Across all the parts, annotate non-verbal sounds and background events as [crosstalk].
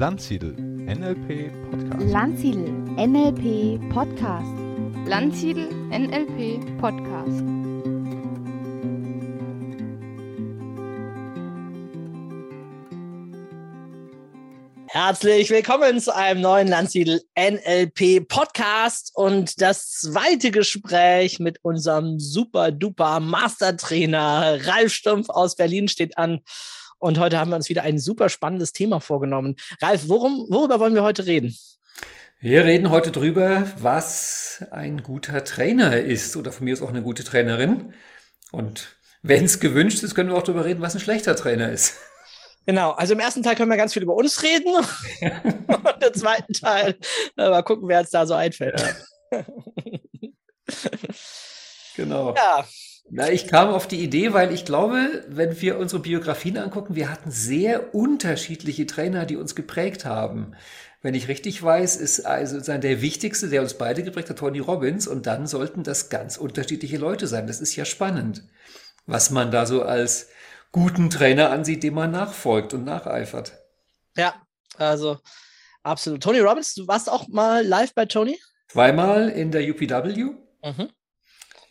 Landsiedel NLP Podcast. Landsiedel NLP Podcast. Landsiedel NLP Podcast. Herzlich willkommen zu einem neuen Landsiedel NLP Podcast und das zweite Gespräch mit unserem super duper Mastertrainer Ralf Stumpf aus Berlin steht an. Und heute haben wir uns wieder ein super spannendes Thema vorgenommen. Ralf, worum, worüber wollen wir heute reden? Wir reden heute drüber, was ein guter Trainer ist oder von mir ist auch eine gute Trainerin. Und wenn es gewünscht ist, können wir auch darüber reden, was ein schlechter Trainer ist. Genau, also im ersten Teil können wir ganz viel über uns reden [laughs] und im zweiten Teil äh, mal gucken, wer uns da so einfällt. Ja. [laughs] genau. Ja. Na, ich kam auf die Idee, weil ich glaube, wenn wir unsere Biografien angucken, wir hatten sehr unterschiedliche Trainer, die uns geprägt haben. Wenn ich richtig weiß, ist also der wichtigste, der uns beide geprägt hat, Tony Robbins. Und dann sollten das ganz unterschiedliche Leute sein. Das ist ja spannend, was man da so als guten Trainer ansieht, dem man nachfolgt und nacheifert. Ja, also absolut. Tony Robbins, du warst auch mal live bei Tony? Zweimal in der UPW. Mhm.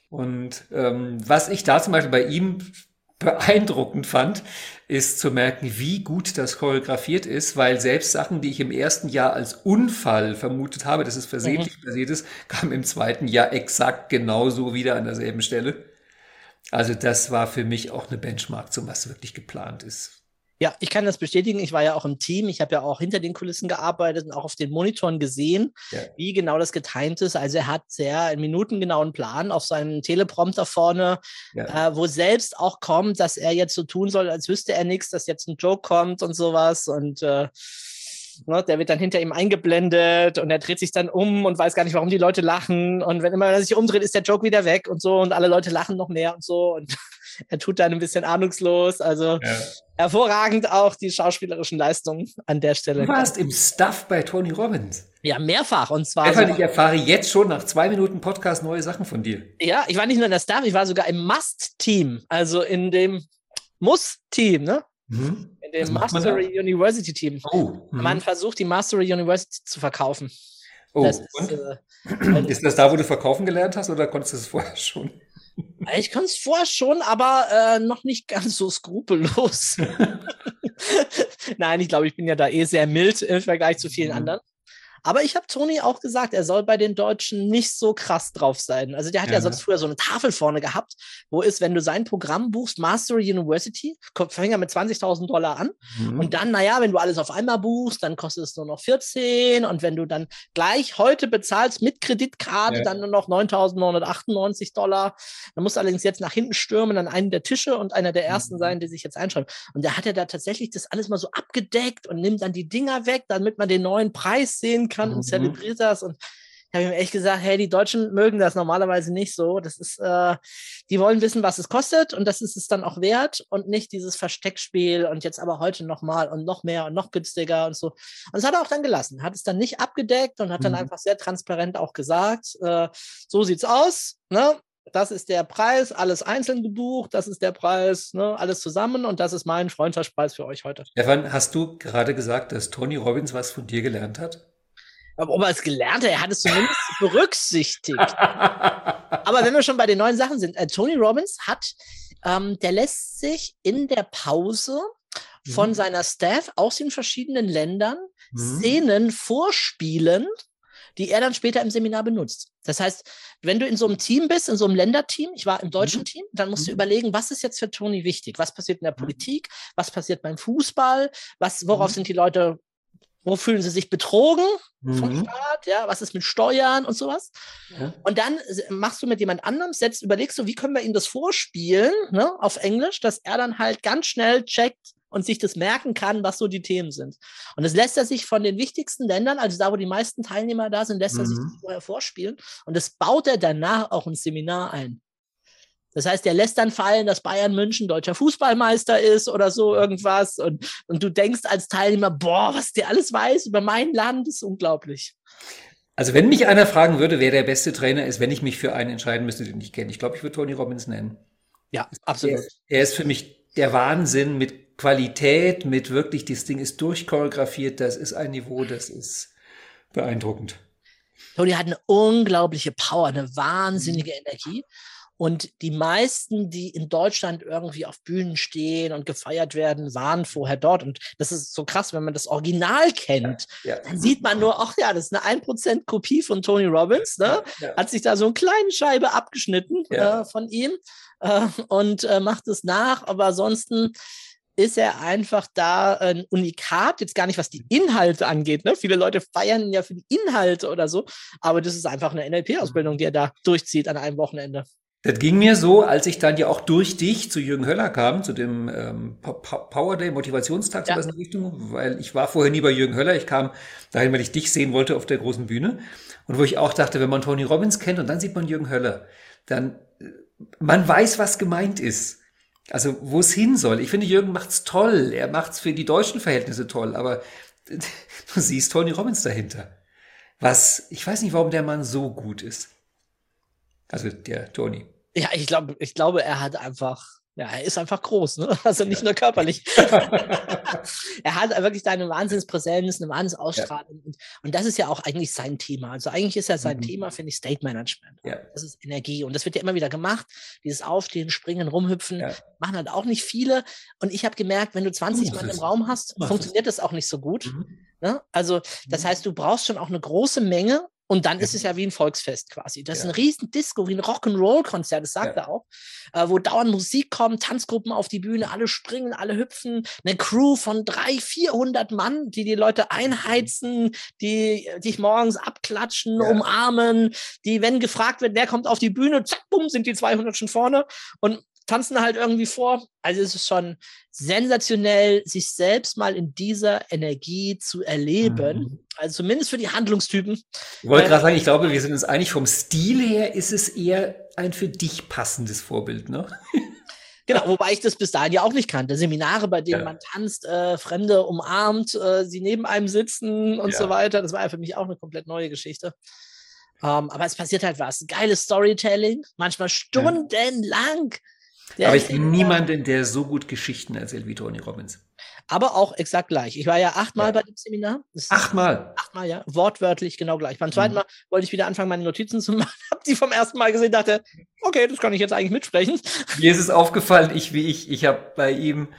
Und ähm, was ich da zum Beispiel bei ihm beeindruckend fand, ist zu merken, wie gut das choreografiert ist, weil selbst Sachen, die ich im ersten Jahr als Unfall vermutet habe, dass es versehentlich mhm. passiert ist, kamen im zweiten Jahr exakt genauso wieder an derselben Stelle. Also das war für mich auch eine Benchmark zum, was wirklich geplant ist. Ja, ich kann das bestätigen. Ich war ja auch im Team. Ich habe ja auch hinter den Kulissen gearbeitet und auch auf den Monitoren gesehen, ja. wie genau das getimt ist. Also er hat sehr einen minutengenauen Plan auf seinem Teleprompter vorne, ja. äh, wo selbst auch kommt, dass er jetzt so tun soll, als wüsste er nichts, dass jetzt ein Joke kommt und sowas. Und äh, Ne, der wird dann hinter ihm eingeblendet und er dreht sich dann um und weiß gar nicht, warum die Leute lachen. Und wenn immer er sich umdreht, ist der Joke wieder weg und so und alle Leute lachen noch mehr und so. Und [laughs] er tut dann ein bisschen ahnungslos. Also ja. hervorragend auch die schauspielerischen Leistungen an der Stelle. Du warst im Stuff bei Tony Robbins. Ja, mehrfach. Und zwar. Stefan, ich erfahre jetzt schon nach zwei Minuten Podcast neue Sachen von dir. Ja, ich war nicht nur in der Staff, ich war sogar im Must-Team, also in dem Muss-Team, ne? Mhm. In dem Mastery University Team. Oh, mhm. Man versucht, die Mastery University zu verkaufen. Oh, das ist, äh, [clears throat] ist, das da, wo du verkaufen gelernt hast oder konntest du es vorher schon? [laughs] Ich konnte es vorher schon, aber äh, noch nicht ganz so skrupellos. [laughs] [laughs] Nein, ich glaube, ich bin ja da eh sehr mild im Vergleich zu vielen mhm. anderen. Aber ich habe Toni auch gesagt, er soll bei den Deutschen nicht so krass drauf sein. Also der hat ja, ja sonst früher so eine Tafel vorne gehabt, wo ist, wenn du sein Programm buchst, Mastery University, fängt er mit 20.000 Dollar an. Mhm. Und dann, naja, wenn du alles auf einmal buchst, dann kostet es nur noch 14. Und wenn du dann gleich heute bezahlst mit Kreditkarte, ja. dann nur noch 9.998 Dollar. Dann musst du allerdings jetzt nach hinten stürmen an einen der Tische und einer der ersten mhm. sein, die sich jetzt einschreiben. Und da hat er da tatsächlich das alles mal so abgedeckt und nimmt dann die Dinger weg, damit man den neuen Preis sehen kann mhm. und zelebriert das. Und ich habe ihm echt gesagt, hey, die Deutschen mögen das normalerweise nicht so. Das ist, äh, die wollen wissen, was es kostet und das ist es dann auch wert und nicht dieses Versteckspiel und jetzt aber heute nochmal und noch mehr und noch günstiger und so. Und das hat er auch dann gelassen, hat es dann nicht abgedeckt und hat dann mhm. einfach sehr transparent auch gesagt, äh, so sieht's aus, ne? Das ist der Preis, alles einzeln gebucht, das ist der Preis, ne, alles zusammen und das ist mein Freundschaftspreis für euch heute. Stefan, hast du gerade gesagt, dass Tony Robbins was von dir gelernt hat? Ob er es gelernt hat, er hat es zumindest [laughs] berücksichtigt. Aber wenn wir schon bei den neuen Sachen sind, äh, Tony Robbins hat, ähm, der lässt sich in der Pause von mhm. seiner Staff aus den verschiedenen Ländern mhm. Szenen vorspielen, die er dann später im Seminar benutzt. Das heißt, wenn du in so einem Team bist, in so einem Länderteam, ich war im deutschen mhm. Team, dann musst du mhm. überlegen, was ist jetzt für Tony wichtig? Was passiert in der mhm. Politik? Was passiert beim Fußball? Was, worauf mhm. sind die Leute wo fühlen sie sich betrogen vom mhm. Staat? Ja, was ist mit Steuern und sowas? Ja. Und dann machst du mit jemand anderem, setzt, überlegst du, wie können wir ihm das vorspielen, ne, auf Englisch, dass er dann halt ganz schnell checkt und sich das merken kann, was so die Themen sind. Und das lässt er sich von den wichtigsten Ländern, also da, wo die meisten Teilnehmer da sind, lässt mhm. er sich mhm. das vorher vorspielen. Und das baut er danach auch ins Seminar ein. Das heißt, er lässt dann fallen, dass Bayern München deutscher Fußballmeister ist oder so irgendwas. Und, und du denkst als Teilnehmer, boah, was der alles weiß über mein Land, ist unglaublich. Also wenn mich einer fragen würde, wer der beste Trainer ist, wenn ich mich für einen entscheiden müsste, den ich kenne, ich glaube, ich würde Tony Robbins nennen. Ja, absolut. Er, er ist für mich der Wahnsinn mit Qualität, mit wirklich, das Ding ist durchchoreografiert, das ist ein Niveau, das ist beeindruckend. Tony hat eine unglaubliche Power, eine wahnsinnige Energie. Und die meisten, die in Deutschland irgendwie auf Bühnen stehen und gefeiert werden, waren vorher dort. Und das ist so krass, wenn man das Original kennt, ja, ja. dann sieht man nur, ach ja, das ist eine 1% Kopie von Tony Robbins. Ne? Ja, Hat sich da so eine kleine Scheibe abgeschnitten äh, von ihm äh, und äh, macht es nach. Aber ansonsten ist er einfach da ein Unikat, jetzt gar nicht, was die Inhalte angeht. Ne? Viele Leute feiern ihn ja für die Inhalte oder so, aber das ist einfach eine NLP-Ausbildung, die er da durchzieht an einem Wochenende. Das ging mir so, als ich dann ja auch durch dich zu Jürgen Höller kam, zu dem ähm, Power Day, Motivationstag, ja. in Richtung, weil ich war vorher nie bei Jürgen Höller, ich kam dahin, weil ich dich sehen wollte auf der großen Bühne. Und wo ich auch dachte, wenn man Tony Robbins kennt und dann sieht man Jürgen Höller, dann äh, man weiß, was gemeint ist. Also wo es hin soll. Ich finde, Jürgen macht's toll. Er macht's für die deutschen Verhältnisse toll, aber [laughs] du siehst Tony Robbins dahinter. Was, ich weiß nicht, warum der Mann so gut ist. Also der Tony. Ja, ich glaube, ich glaube, er hat einfach, ja, er ist einfach groß, ne? [laughs] Also nicht ja. nur körperlich. [laughs] [laughs] er hat wirklich eine Wahnsinnspräsenz, eine Wahnsinnsausstrahlung. Ja. Und, und das ist ja auch eigentlich sein Thema. Also eigentlich ist ja sein mhm. Thema, finde ich, State Management. Ja. Das ist Energie. Und das wird ja immer wieder gemacht. Dieses Aufstehen, Springen, Rumhüpfen, ja. machen halt auch nicht viele. Und ich habe gemerkt, wenn du 20 Mann im Raum hast, funktioniert das auch nicht so gut. Mhm. Ne? Also, das mhm. heißt, du brauchst schon auch eine große Menge, und dann ja. ist es ja wie ein Volksfest quasi. Das ja. ist ein riesen Disco, wie ein Rock'n'Roll-Konzert, das sagt ja. er auch, äh, wo dauernd Musik kommt, Tanzgruppen auf die Bühne, alle springen, alle hüpfen, eine Crew von drei, vierhundert Mann, die die Leute einheizen, die dich morgens abklatschen, umarmen, die, wenn gefragt wird, wer kommt auf die Bühne, zack, bumm, sind die 200 schon vorne und tanzen halt irgendwie vor. Also es ist schon sensationell, sich selbst mal in dieser Energie zu erleben. Mhm. Also zumindest für die Handlungstypen. Ich wollte gerade sagen, ich glaube, wir sind uns einig, vom Stil her ist es eher ein für dich passendes Vorbild, ne? [laughs] Genau, wobei ich das bis dahin ja auch nicht kannte. Seminare, bei denen ja. man tanzt, äh, Fremde umarmt, äh, sie neben einem sitzen und ja. so weiter. Das war ja für mich auch eine komplett neue Geschichte. Ähm, aber es passiert halt was. Geiles Storytelling, manchmal stundenlang. Ja. Aber ich kenne niemanden, der so gut Geschichten erzählt wie Tony Robbins. Aber auch exakt gleich. Ich war ja achtmal ja. bei dem Seminar. Achtmal? Achtmal, ja. Wortwörtlich genau gleich. Beim zweiten mhm. Mal wollte ich wieder anfangen, meine Notizen zu [laughs] machen. Hab die vom ersten Mal gesehen, dachte, okay, das kann ich jetzt eigentlich mitsprechen. Mir ist es aufgefallen, ich wie ich, ich habe bei ihm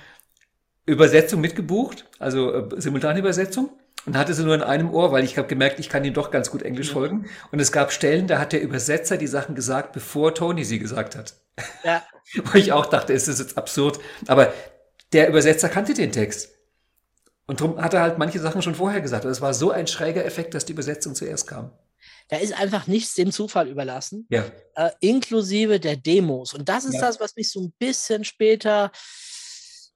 Übersetzung mitgebucht, also äh, Simultanübersetzung und hatte sie nur in einem Ohr, weil ich habe gemerkt, ich kann ihm doch ganz gut Englisch folgen. Und es gab Stellen, da hat der Übersetzer die Sachen gesagt, bevor Tony sie gesagt hat. Ja. [laughs] Wo ich auch dachte, ist das jetzt absurd. Aber der Übersetzer kannte den Text. Und darum hat er halt manche Sachen schon vorher gesagt. Und es war so ein schräger Effekt, dass die Übersetzung zuerst kam. Da ist einfach nichts dem Zufall überlassen, ja. äh, inklusive der Demos. Und das ist ja. das, was mich so ein bisschen später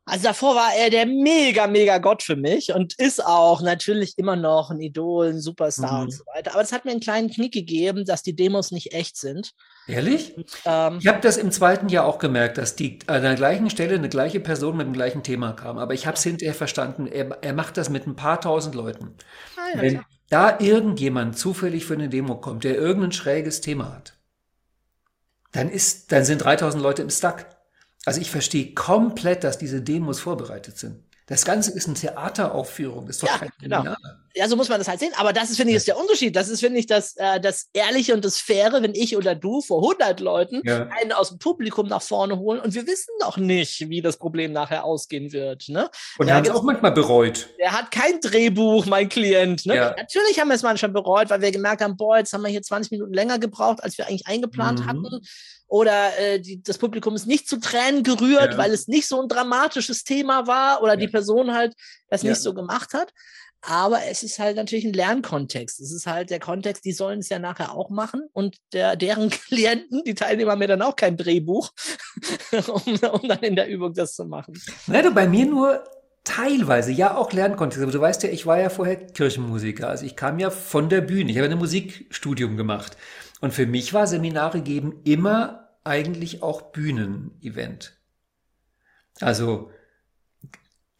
also davor war er der mega, mega Gott für mich und ist auch natürlich immer noch ein Idol, ein Superstar mhm. und so weiter. Aber es hat mir einen kleinen Knick gegeben, dass die Demos nicht echt sind. Ehrlich? Und, ähm, ich habe das im zweiten Jahr auch gemerkt, dass die an der gleichen Stelle eine gleiche Person mit dem gleichen Thema kam. Aber ich habe es hinterher verstanden, er, er macht das mit ein paar tausend Leuten. Ah, ja, Wenn klar. da irgendjemand zufällig für eine Demo kommt, der irgendein schräges Thema hat, dann, ist, dann sind 3000 Leute im Stuck. Also ich verstehe komplett, dass diese Demos vorbereitet sind. Das Ganze ist eine Theateraufführung, das ist doch ja, kein genau. Ja, so muss man das halt sehen. Aber das ist, finde ich, ist der Unterschied. Das ist, finde ich, das, äh, das Ehrliche und das Faire, wenn ich oder du vor 100 Leuten ja. einen aus dem Publikum nach vorne holen und wir wissen noch nicht, wie das Problem nachher ausgehen wird. Ne? Und er hat es auch manchmal bereut. Er hat kein Drehbuch, mein Klient. Ne? Ja. Natürlich haben wir es manchmal bereut, weil wir gemerkt haben, boah, jetzt haben wir hier 20 Minuten länger gebraucht, als wir eigentlich eingeplant mhm. hatten oder äh, die, das Publikum ist nicht zu Tränen gerührt, ja. weil es nicht so ein dramatisches Thema war oder die Person halt das nicht so gemacht hat. Aber es ist halt natürlich ein Lernkontext. Es ist halt der Kontext, die sollen es ja nachher auch machen und der, deren [laughs] Klienten, die Teilnehmer haben ja dann auch kein Drehbuch, [laughs] um, um, dann in der Übung das zu machen. Na, du, bei mir nur teilweise, ja auch Lernkontext. Aber du weißt ja, ich war ja vorher Kirchenmusiker. Also ich kam ja von der Bühne. Ich habe ein Musikstudium gemacht. Und für mich war Seminare geben immer eigentlich auch Bühnenevent. Also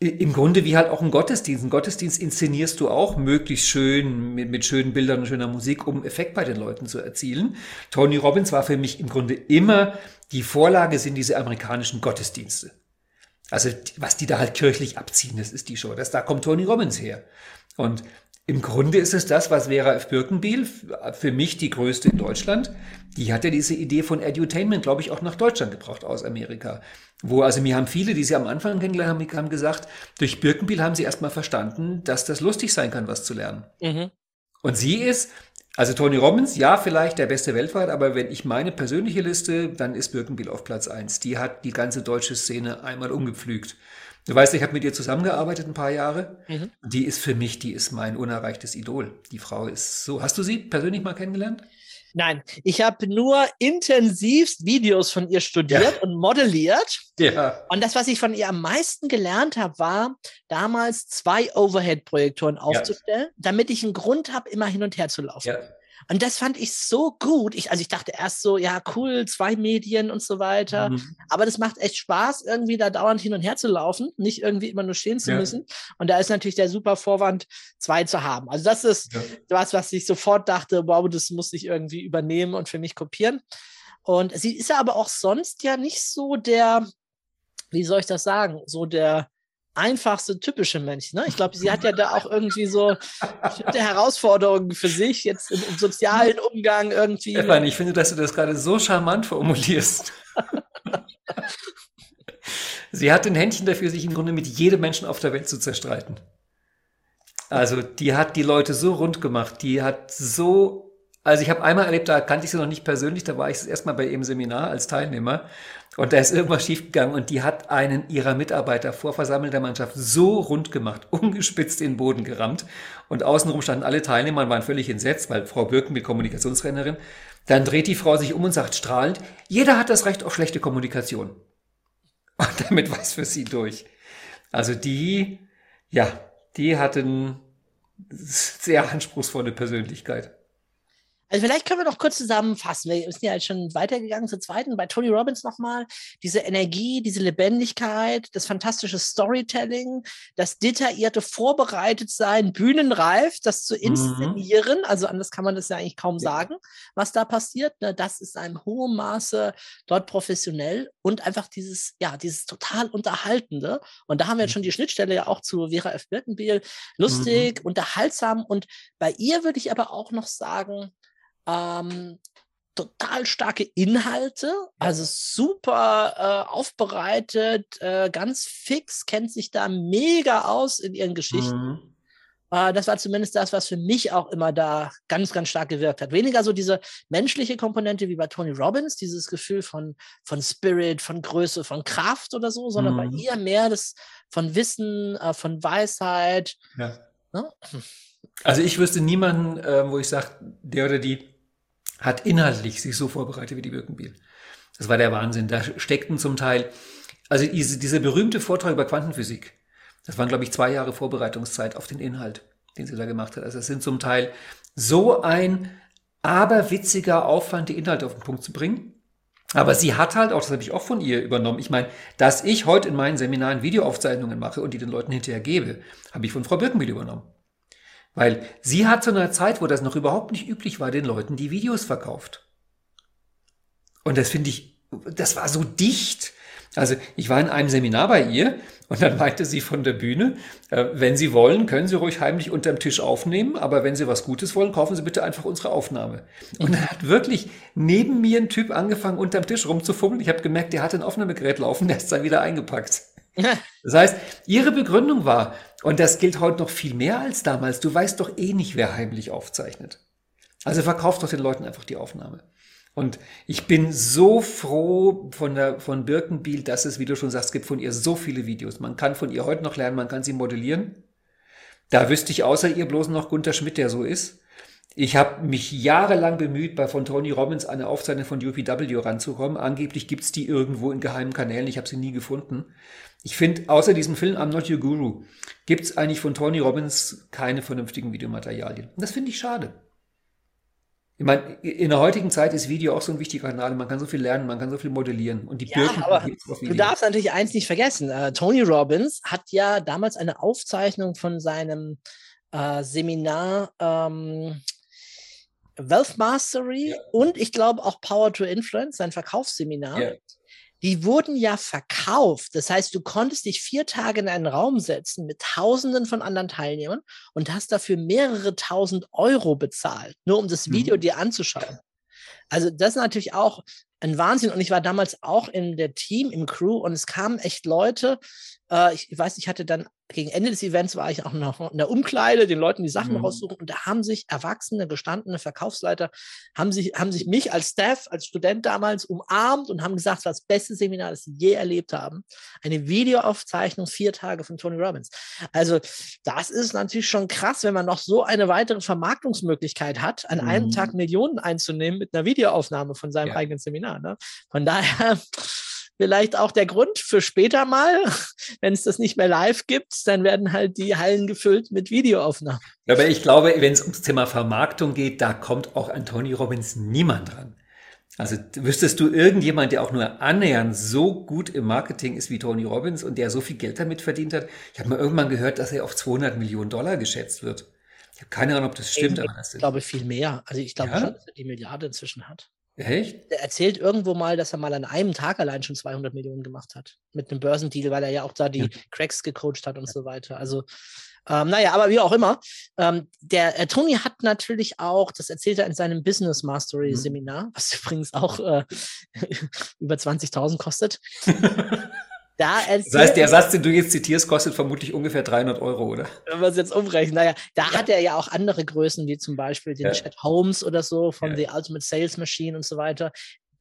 im Grunde wie halt auch ein Gottesdienst. Ein Gottesdienst inszenierst du auch möglichst schön mit, mit, schönen Bildern und schöner Musik, um Effekt bei den Leuten zu erzielen. Tony Robbins war für mich im Grunde immer die Vorlage sind diese amerikanischen Gottesdienste. Also was die da halt kirchlich abziehen, das ist die Show. Das, da kommt Tony Robbins her. Und im Grunde ist es das, was Vera F. Birkenbiel, für mich die größte in Deutschland, die hat ja diese Idee von Edutainment, glaube ich, auch nach Deutschland gebracht aus Amerika. Wo, also mir haben viele, die sie am Anfang kennengelernt haben, haben gesagt, durch Birkenbiel haben sie erstmal verstanden, dass das lustig sein kann, was zu lernen. Mhm. Und sie ist, also Tony Robbins, ja, vielleicht der beste weltweit, aber wenn ich meine persönliche Liste, dann ist Birkenbiel auf Platz eins. Die hat die ganze deutsche Szene einmal umgepflügt. Du weißt, ich habe mit ihr zusammengearbeitet ein paar Jahre. Mhm. Die ist für mich, die ist mein unerreichtes Idol. Die Frau ist so. Hast du sie persönlich mal kennengelernt? Nein, ich habe nur intensivst Videos von ihr studiert ja. und modelliert. Ja. Und das, was ich von ihr am meisten gelernt habe, war damals zwei Overhead-Projektoren aufzustellen, ja. damit ich einen Grund habe, immer hin und her zu laufen. Ja. Und das fand ich so gut. Ich, also ich dachte erst so, ja, cool, zwei Medien und so weiter. Mhm. Aber das macht echt Spaß, irgendwie da dauernd hin und her zu laufen, nicht irgendwie immer nur stehen zu ja. müssen. Und da ist natürlich der super Vorwand, zwei zu haben. Also das ist ja. was, was ich sofort dachte, wow, das muss ich irgendwie übernehmen und für mich kopieren. Und sie ist aber auch sonst ja nicht so der, wie soll ich das sagen, so der einfachste typische Mensch. Ne? Ich glaube, sie hat ja da auch irgendwie so bestimmte Herausforderungen für sich, jetzt im, im sozialen Umgang irgendwie. Stefan, ich finde, dass du das gerade so charmant formulierst. [laughs] sie hat ein Händchen dafür, sich im Grunde mit jedem Menschen auf der Welt zu zerstreiten. Also die hat die Leute so rund gemacht, die hat so also ich habe einmal erlebt, da kannte ich sie noch nicht persönlich, da war ich erstmal bei ihrem Seminar als Teilnehmer und da ist irgendwas schiefgegangen und die hat einen ihrer Mitarbeiter vor versammelter Mannschaft so rund gemacht, [laughs] ungespitzt in den Boden gerammt und außenrum standen alle Teilnehmer und waren völlig entsetzt, weil Frau Birken mit Kommunikationstrainerin, dann dreht die Frau sich um und sagt strahlend, jeder hat das Recht auf schlechte Kommunikation. [laughs] Und damit war es für sie durch. Also die, ja, die hatten sehr anspruchsvolle Persönlichkeit. Also vielleicht können wir noch kurz zusammenfassen. Wir sind ja jetzt schon weitergegangen zur zweiten. Bei Tony Robbins nochmal diese Energie, diese Lebendigkeit, das fantastische Storytelling, das detaillierte Vorbereitetsein, bühnenreif, das zu mhm. inszenieren. Mhm. Also anders kann man das ja eigentlich kaum ja. sagen, was da passiert. Ne? Das ist in hohem Maße dort professionell und einfach dieses, ja, dieses total Unterhaltende. Und da haben wir jetzt mhm. schon die Schnittstelle ja auch zu Vera F. Birkenbiel. Lustig, mhm. unterhaltsam. Und bei ihr würde ich aber auch noch sagen, ähm, total starke Inhalte, also super äh, aufbereitet, äh, ganz fix, kennt sich da mega aus in ihren Geschichten. Mhm. Äh, das war zumindest das, was für mich auch immer da ganz, ganz stark gewirkt hat. Weniger so diese menschliche Komponente wie bei Tony Robbins, dieses Gefühl von, von Spirit, von Größe, von Kraft oder so, sondern mhm. bei ihr mehr das von Wissen, äh, von Weisheit. Ja. Ne? Also ich wüsste niemanden, äh, wo ich sage, der oder die hat inhaltlich sich so vorbereitet wie die Birkenbiel. Das war der Wahnsinn. Da steckten zum Teil, also diese, dieser berühmte Vortrag über Quantenphysik, das waren, glaube ich, zwei Jahre Vorbereitungszeit auf den Inhalt, den sie da gemacht hat. Also es sind zum Teil so ein aberwitziger Aufwand, die Inhalte auf den Punkt zu bringen. Aber sie hat halt auch, das habe ich auch von ihr übernommen. Ich meine, dass ich heute in meinen Seminaren Videoaufzeichnungen mache und die den Leuten hinterher gebe, habe ich von Frau Birkenbiel übernommen. Weil sie hat zu einer Zeit, wo das noch überhaupt nicht üblich war, den Leuten die Videos verkauft. Und das finde ich, das war so dicht. Also ich war in einem Seminar bei ihr und dann meinte sie von der Bühne, äh, wenn Sie wollen, können Sie ruhig heimlich unterm Tisch aufnehmen, aber wenn Sie was Gutes wollen, kaufen Sie bitte einfach unsere Aufnahme. Und dann hat wirklich neben mir ein Typ angefangen, unterm Tisch rumzufummeln. Ich habe gemerkt, der hat ein Aufnahmegerät laufen, der ist dann wieder eingepackt. Das heißt, ihre Begründung war, und das gilt heute noch viel mehr als damals, du weißt doch eh nicht, wer heimlich aufzeichnet. Also verkauf doch den Leuten einfach die Aufnahme. Und ich bin so froh von, der, von Birkenbiel, dass es, wie du schon sagst, gibt von ihr so viele Videos. Man kann von ihr heute noch lernen, man kann sie modellieren. Da wüsste ich außer ihr bloß noch Gunter Schmidt, der so ist. Ich habe mich jahrelang bemüht, bei von Tony Robbins eine Aufzeichnung von UPW ranzukommen. Angeblich gibt's die irgendwo in geheimen Kanälen. Ich habe sie nie gefunden. Ich finde, außer diesem Film I'm Not Your Guru, gibt's eigentlich von Tony Robbins keine vernünftigen Videomaterialien. Und das finde ich schade. Ich meine, in der heutigen Zeit ist Video auch so ein wichtiger Kanal. Man kann so viel lernen, man kann so viel modellieren. Und die ja, Birken aber du darfst natürlich eins nicht vergessen. Uh, Tony Robbins hat ja damals eine Aufzeichnung von seinem uh, Seminar ähm, Wealth Mastery ja. und ich glaube auch Power to Influence, sein Verkaufsseminar. Ja. Die wurden ja verkauft. Das heißt, du konntest dich vier Tage in einen Raum setzen mit Tausenden von anderen Teilnehmern und hast dafür mehrere tausend Euro bezahlt, nur um das Video mhm. dir anzuschauen. Also das ist natürlich auch ein Wahnsinn. Und ich war damals auch in der Team, im Crew und es kamen echt Leute. Äh, ich weiß, ich hatte dann gegen Ende des Events war ich auch noch in der Umkleide, den Leuten die Sachen mhm. raussuchen und da haben sich erwachsene, gestandene Verkaufsleiter, haben sich, haben sich mich als Staff, als Student damals umarmt und haben gesagt, es war das beste Seminar, das sie je erlebt haben. Eine Videoaufzeichnung, vier Tage von Tony Robbins. Also das ist natürlich schon krass, wenn man noch so eine weitere Vermarktungsmöglichkeit hat, an mhm. einem Tag. Millionen einzunehmen mit einer Videoaufnahme von seinem ja. eigenen Seminar. Ne? Von daher vielleicht auch der Grund für später mal, [laughs] wenn es das nicht mehr live gibt, dann werden halt die Hallen gefüllt mit Videoaufnahmen. Aber ich glaube, wenn es ums Thema Vermarktung geht, da kommt auch an Tony Robbins niemand dran. Also wüsstest du irgendjemand, der auch nur annähernd so gut im Marketing ist wie Tony Robbins und der so viel Geld damit verdient hat? Ich habe mal irgendwann gehört, dass er auf 200 Millionen Dollar geschätzt wird. Ich habe keine Ahnung, ob das stimmt. Ich, ich glaube viel mehr. Also ich glaube ja? schon, dass er die Milliarde inzwischen hat. Echt? Er erzählt irgendwo mal, dass er mal an einem Tag allein schon 200 Millionen gemacht hat. Mit einem Börsendeal, weil er ja auch da die. Cracks gecoacht hat und so weiter. Also, ähm, naja, aber wie auch immer. Ähm, der äh, Tony hat natürlich auch, das erzählt er in seinem Business Mastery mhm. Seminar, was [laughs] übrigens auch äh, [laughs] über 20.000 kostet. [laughs] Da das heißt, der Satz, den du jetzt zitierst, kostet vermutlich ungefähr 300 Euro, oder? Wenn wir es jetzt umrechnen. Naja, da hat er ja auch andere Größen, wie zum Beispiel den ja. Chad Holmes oder so von ja. The Ultimate Sales Machine und so weiter,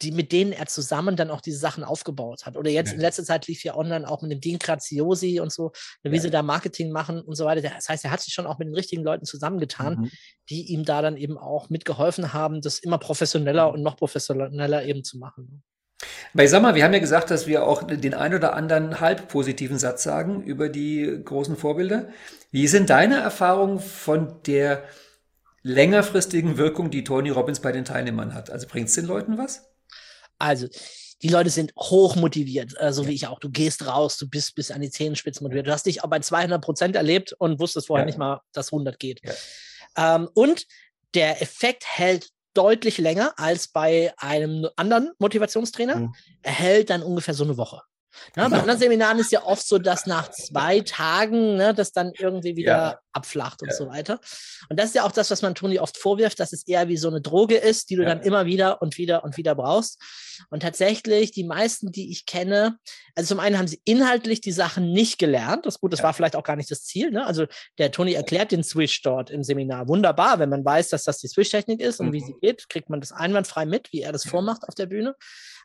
die, mit denen er zusammen dann auch diese Sachen aufgebaut hat. Oder jetzt ja. in letzter Zeit lief ja online auch mit dem Dean Graziosi und so, wie sie da Marketing machen und so weiter. Das heißt, er hat sich schon auch mit den richtigen Leuten zusammengetan, mhm. die ihm da dann eben auch mitgeholfen haben, das immer professioneller mhm. und noch professioneller eben zu machen. Bei sag mal, wir haben ja gesagt, dass wir auch den ein oder anderen halb positiven Satz sagen über die großen Vorbilder. Wie sind deine Erfahrungen von der längerfristigen Wirkung, die Tony Robbins bei den Teilnehmern hat? Also bringt es den Leuten was? Also, die Leute sind hoch motiviert, äh, so wie ich auch. Du gehst raus, du bist bis an die Zehenspitzen motiviert. Du hast dich auch bei 200 Prozent erlebt und wusstest vorher ja. nicht mal, dass 100 geht. Ja. Ähm, und der Effekt hält deutlich länger als bei einem anderen Motivationstrainer. Mhm. Er hält dann ungefähr so eine Woche. Ne, bei anderen Seminaren ist ja oft so, dass nach zwei Tagen ne, das dann irgendwie wieder ja. Abflacht und ja. so weiter. Und das ist ja auch das, was man Toni oft vorwirft, dass es eher wie so eine Droge ist, die du ja. dann immer wieder und wieder und wieder brauchst. Und tatsächlich, die meisten, die ich kenne, also zum einen haben sie inhaltlich die Sachen nicht gelernt. Das gut, das war vielleicht auch gar nicht das Ziel. Ne? Also der Toni erklärt den Swish dort im Seminar. Wunderbar, wenn man weiß, dass das die Swish-Technik ist und mhm. wie sie geht, kriegt man das einwandfrei mit, wie er das vormacht auf der Bühne.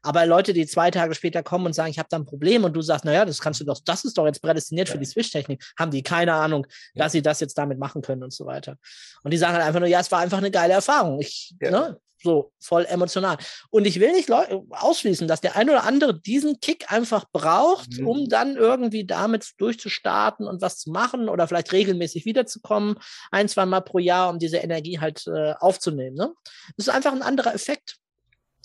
Aber Leute, die zwei Tage später kommen und sagen, ich habe da ein Problem und du sagst, naja, das kannst du doch, das ist doch jetzt prädestiniert ja. für die Switch-Technik, haben die keine Ahnung, ja. dass sie das jetzt damit machen können und so weiter. Und die sagen halt einfach nur, ja, es war einfach eine geile Erfahrung. Ich, ja. ne, so voll emotional. Und ich will nicht ausschließen, dass der ein oder andere diesen Kick einfach braucht, mhm. um dann irgendwie damit durchzustarten und was zu machen oder vielleicht regelmäßig wiederzukommen, ein, zwei Mal pro Jahr, um diese Energie halt äh, aufzunehmen. Ne? Das ist einfach ein anderer Effekt.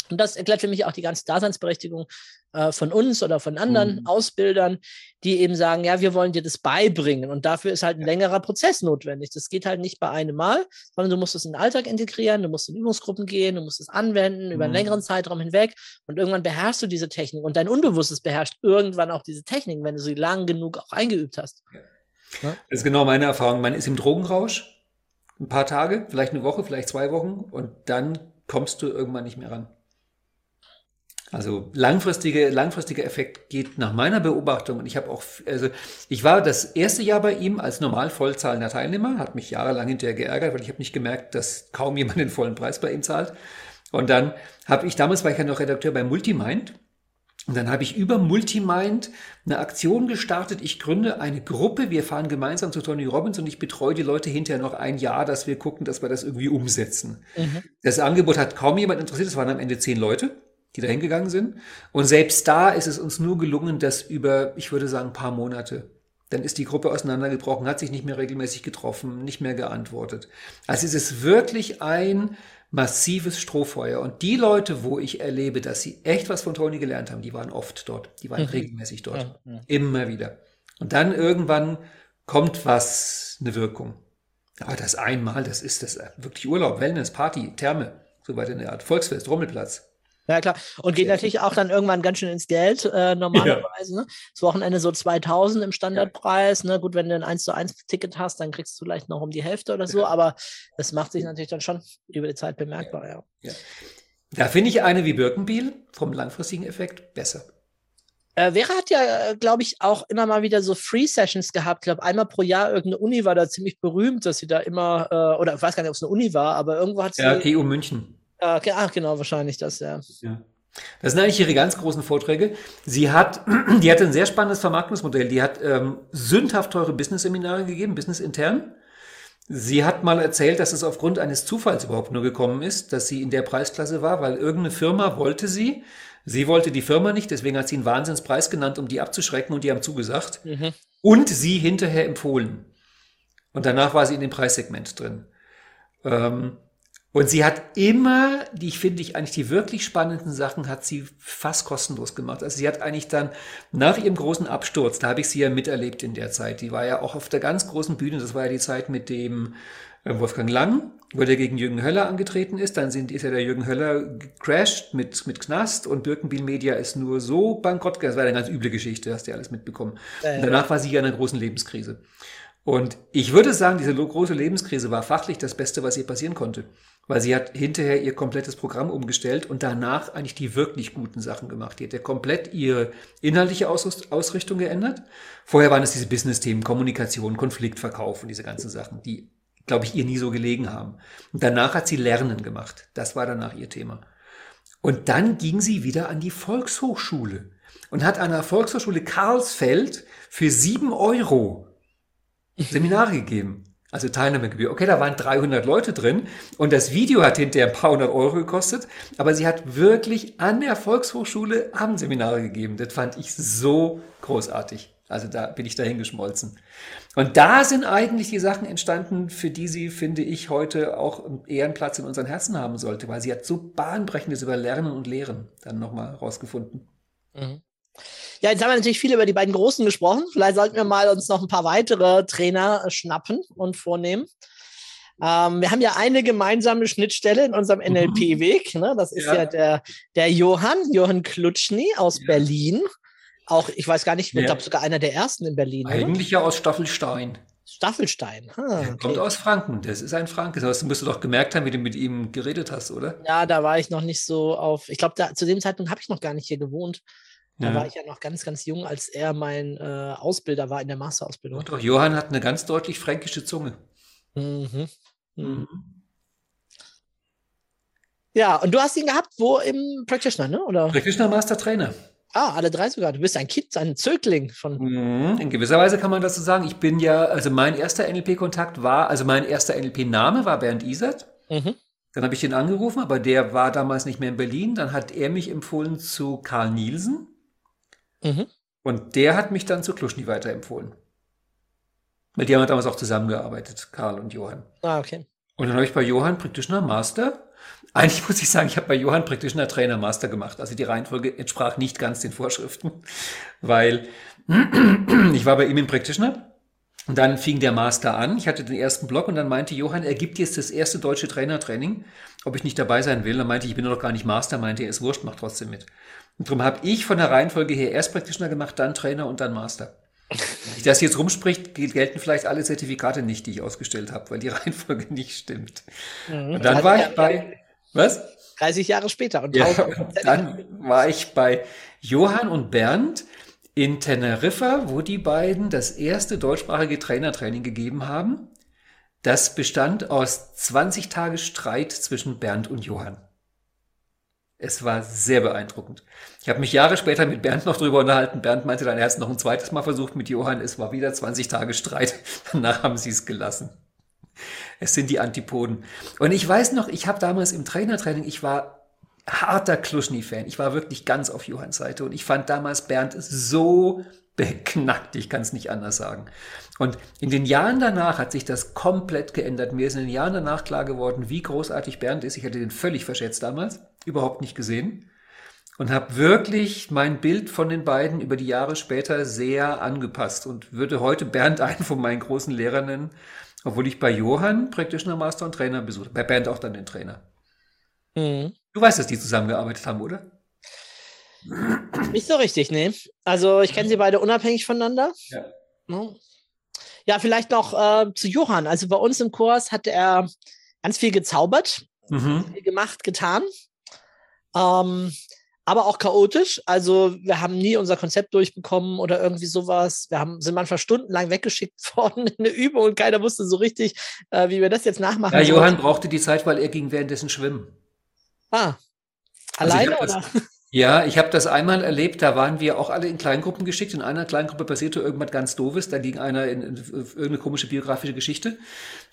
Und das erklärt für mich auch die ganze Daseinsberechtigung äh, von uns oder von anderen mhm. Ausbildern, die eben sagen, ja, wir wollen dir das beibringen. Und dafür ist halt ein längerer Prozess notwendig. Das geht halt nicht bei einem Mal, sondern du musst es in den Alltag integrieren, du musst in Übungsgruppen gehen, du musst es anwenden über einen mhm. längeren Zeitraum hinweg. Und irgendwann beherrschst du diese Technik. Und dein Unbewusstes beherrscht irgendwann auch diese Technik, wenn du sie lang genug auch eingeübt hast. Ja? Das ist genau meine Erfahrung. Man ist im Drogenrausch ein paar Tage, vielleicht eine Woche, vielleicht zwei Wochen und dann kommst du irgendwann nicht mehr ran. Also langfristige, langfristiger Effekt geht nach meiner Beobachtung und ich habe auch, also ich war das erste Jahr bei ihm als normal vollzahlender Teilnehmer, hat mich jahrelang hinterher geärgert, weil ich habe nicht gemerkt, dass kaum jemand den vollen Preis bei ihm zahlt. Und dann habe ich, damals war ich ja noch Redakteur bei Multimind und dann habe ich über Multimind eine Aktion gestartet. Ich gründe eine Gruppe. Wir fahren gemeinsam zu Tony Robbins und ich betreue die Leute hinterher noch ein Jahr, dass wir gucken, dass wir das irgendwie umsetzen. Mhm. Das Angebot hat kaum jemand interessiert. Es waren am Ende zehn Leute die da hingegangen sind. Und selbst da ist es uns nur gelungen, dass über, ich würde sagen, ein paar Monate. Dann ist die Gruppe auseinandergebrochen, hat sich nicht mehr regelmäßig getroffen, nicht mehr geantwortet. Also es ist wirklich ein massives Strohfeuer. Und die Leute, wo ich erlebe, dass sie echt was von Tony gelernt haben, die waren oft dort. Die waren mhm. regelmäßig dort. Ja, ja. Immer wieder. Und dann irgendwann kommt was, eine Wirkung. Aber das einmal, das ist das wirklich Urlaub, Wellness, Party, Therme, so weiter in der Art. Volksfest, Rummelplatz. Ja, klar. Und geht natürlich auch dann irgendwann ganz schön ins Geld, äh, normalerweise. Ja. Ne? Das Wochenende so 2000 im Standardpreis. Ne? Gut, wenn du ein 1 zu 1 Ticket hast, dann kriegst du vielleicht noch um die Hälfte oder so. Ja. Aber das macht sich natürlich dann schon über die Zeit bemerkbar, ja. ja. Da finde ich eine wie Birkenbiel vom langfristigen Effekt besser. Äh, Vera hat ja, äh, glaube ich, auch immer mal wieder so Free-Sessions gehabt. Ich glaube, einmal pro Jahr irgendeine Uni war da ziemlich berühmt, dass sie da immer, äh, oder ich weiß gar nicht, ob es eine Uni war, aber irgendwo hat sie. Ja, TU München. Äh, ach, genau, wahrscheinlich das, ja. ja. Das sind eigentlich ihre ganz großen Vorträge. Sie hat, [clears throat] die hatte ein sehr spannendes Vermarktungsmodell. Die hat ähm, sündhaft teure Business-Seminare gegeben, Business intern. Sie hat mal erzählt, dass es aufgrund eines Zufalls überhaupt nur gekommen ist, dass sie in der Preisklasse war, weil irgendeine Firma wollte sie Sie wollte die Firma nicht, deswegen hat sie einen Wahnsinnspreis genannt, um die abzuschrecken und die haben zugesagt. Mhm. Und sie hinterher empfohlen. Und danach war sie in dem Preissegment drin. Ähm, und sie hat immer, die finde ich eigentlich die wirklich spannenden Sachen, hat sie fast kostenlos gemacht. Also sie hat eigentlich dann nach ihrem großen Absturz, da habe ich sie ja miterlebt in der Zeit, die war ja auch auf der ganz großen Bühne, das war ja die Zeit mit dem äh, Wolfgang Lang, wo der gegen Jürgen Höller angetreten ist. Dann sind, ist ja der Jürgen Höller gecrashed mit, mit Knast und Birkenbiel Media ist nur so bankrott. Das war eine ganz üble Geschichte, hast du ja alles mitbekommen. Ja, ja. danach war sie ja in einer großen Lebenskrise. Und ich würde sagen, diese große Lebenskrise war fachlich das Beste, was ihr passieren konnte. Weil sie hat hinterher ihr komplettes Programm umgestellt und danach eigentlich die wirklich guten Sachen gemacht. Die hat ja komplett ihre inhaltliche Ausrichtung geändert. Vorher waren es diese Business-Themen, Kommunikation, Konfliktverkauf und diese ganzen Sachen, die glaube ich, ihr nie so gelegen haben. Und danach hat sie Lernen gemacht. Das war danach ihr Thema. Und dann ging sie wieder an die Volkshochschule und hat an der Volkshochschule Karlsfeld für sieben Euro Seminare gegeben. Also Teilnahmegebühr. Okay, da waren 300 Leute drin und das Video hat hinterher ein paar hundert Euro gekostet, aber sie hat wirklich an der Volkshochschule Abendseminare gegeben. Das fand ich so großartig. Also da bin ich dahin geschmolzen. Und da sind eigentlich die Sachen entstanden, für die sie, finde ich, heute auch einen Ehrenplatz in unseren Herzen haben sollte, weil sie hat so bahnbrechendes über Lernen und Lehren dann nochmal rausgefunden. Mhm. Ja, jetzt haben wir natürlich viel über die beiden Großen gesprochen. Vielleicht sollten wir mal uns noch ein paar weitere Trainer schnappen und vornehmen. Ähm, wir haben ja eine gemeinsame Schnittstelle in unserem mhm. NLP-Weg. Ne? Das ist ja. ja, der, der Johann, Johann Klutschny aus ja. Berlin. Auch, ich weiß gar nicht, ich glaube sogar einer der ersten in Berlin. Eigentlich oder? ja aus Staffelstein. Staffelstein. Ah, okay. Kommt aus Franken. Das ist ein Franke. Das musst du doch gemerkt haben, wie du mit ihm geredet hast, oder? Ja, da war ich noch nicht so auf. Ich glaube, zu dem Zeitpunkt habe ich noch gar nicht hier gewohnt. Da ja. war ich ja noch ganz, ganz jung, als er mein äh, Ausbilder war in der Masterausbildung. Doch, Johann hat eine ganz deutlich fränkische Zunge. Mhm. Mhm. mhm. Ja, und du hast ihn gehabt, wo im Practitioner, ne? Oder? Practitioner Master Trainer. Ah, alle drei sogar. Du bist ein Kind, ein Zögling von. Mhm, in gewisser Weise kann man das so sagen. Ich bin ja, also mein erster NLP-Kontakt war, also mein erster NLP-Name war Bernd Isert. Mhm. Dann habe ich ihn angerufen, aber der war damals nicht mehr in Berlin. Dann hat er mich empfohlen zu Karl Nielsen. Mhm. Und der hat mich dann zu Kluschny weiterempfohlen. Mit dem haben wir damals auch zusammengearbeitet, Karl und Johann. Ah, okay. Und dann habe ich bei Johann Practitioner Master [laughs] eigentlich muss ich sagen, ich habe bei Johann praktisch einen Trainer Master gemacht. Also die Reihenfolge entsprach nicht ganz den Vorschriften, [laughs] weil [clears throat] ich war bei ihm im Practitioner und dann fing der Master an. Ich hatte den ersten Block und dann meinte Johann, er gibt jetzt das erste deutsche Trainertraining, ob ich nicht dabei sein will. Dann meinte ich, ich bin doch gar nicht Master, meinte er, ist wurscht, mach trotzdem mit. Und darum habe ich von der Reihenfolge her erst Practitioner gemacht, dann Trainer und dann Master. Wenn ich das jetzt rumspricht, gelten vielleicht alle Zertifikate nicht, die ich ausgestellt habe, weil die [laughs] Reihenfolge nicht stimmt. Mhm. Und dann war ich bei, was? 30 Jahre später. Und, ja, [laughs] und dann war ich bei Johann und Bernd in Teneriffa, wo die beiden das erste deutschsprachige Trainertraining gegeben haben. Das bestand aus 20 Tage Streit zwischen Bernd und Johann. Es war sehr beeindruckend. Ich habe mich Jahre später mit Bernd noch drüber unterhalten. Bernd meinte dann, er hat es noch ein zweites Mal versucht mit Johann. Es war wieder 20 Tage Streit. [laughs] Danach haben sie es gelassen. Es sind die Antipoden. Und ich weiß noch, ich habe damals im Trainertraining, ich war harter Kluschny-Fan. Ich war wirklich ganz auf Johanns Seite und ich fand damals Bernd so beknackt, ich kann es nicht anders sagen. Und in den Jahren danach hat sich das komplett geändert. Mir ist in den Jahren danach klar geworden, wie großartig Bernd ist. Ich hatte den völlig verschätzt damals, überhaupt nicht gesehen. Und habe wirklich mein Bild von den beiden über die Jahre später sehr angepasst und würde heute Bernd einen von meinen großen Lehrern nennen obwohl ich bei Johann Practitioner Master und Trainer besuchte. Bei Bernd auch dann den Trainer. Mhm. Du weißt, dass die zusammengearbeitet haben, oder? Nicht so richtig, nee. Also ich kenne sie beide unabhängig voneinander. Ja. Ja, vielleicht noch äh, zu Johann. Also bei uns im Kurs hat er ganz viel gezaubert, mhm. viel gemacht, getan. Ähm, aber auch chaotisch. Also wir haben nie unser Konzept durchbekommen oder irgendwie sowas. Wir haben, sind manchmal stundenlang weggeschickt [laughs] worden in eine Übung und keiner wusste so richtig, äh, wie wir das jetzt nachmachen. Ja, Johann brauchte die Zeit, weil er ging währenddessen schwimmen. Ah, also alleine also oder? Ja, ich habe das einmal erlebt, da waren wir auch alle in Kleingruppen geschickt. In einer Kleingruppe passierte irgendwas ganz Doofes, da ging einer in, in, in irgendeine komische biografische Geschichte.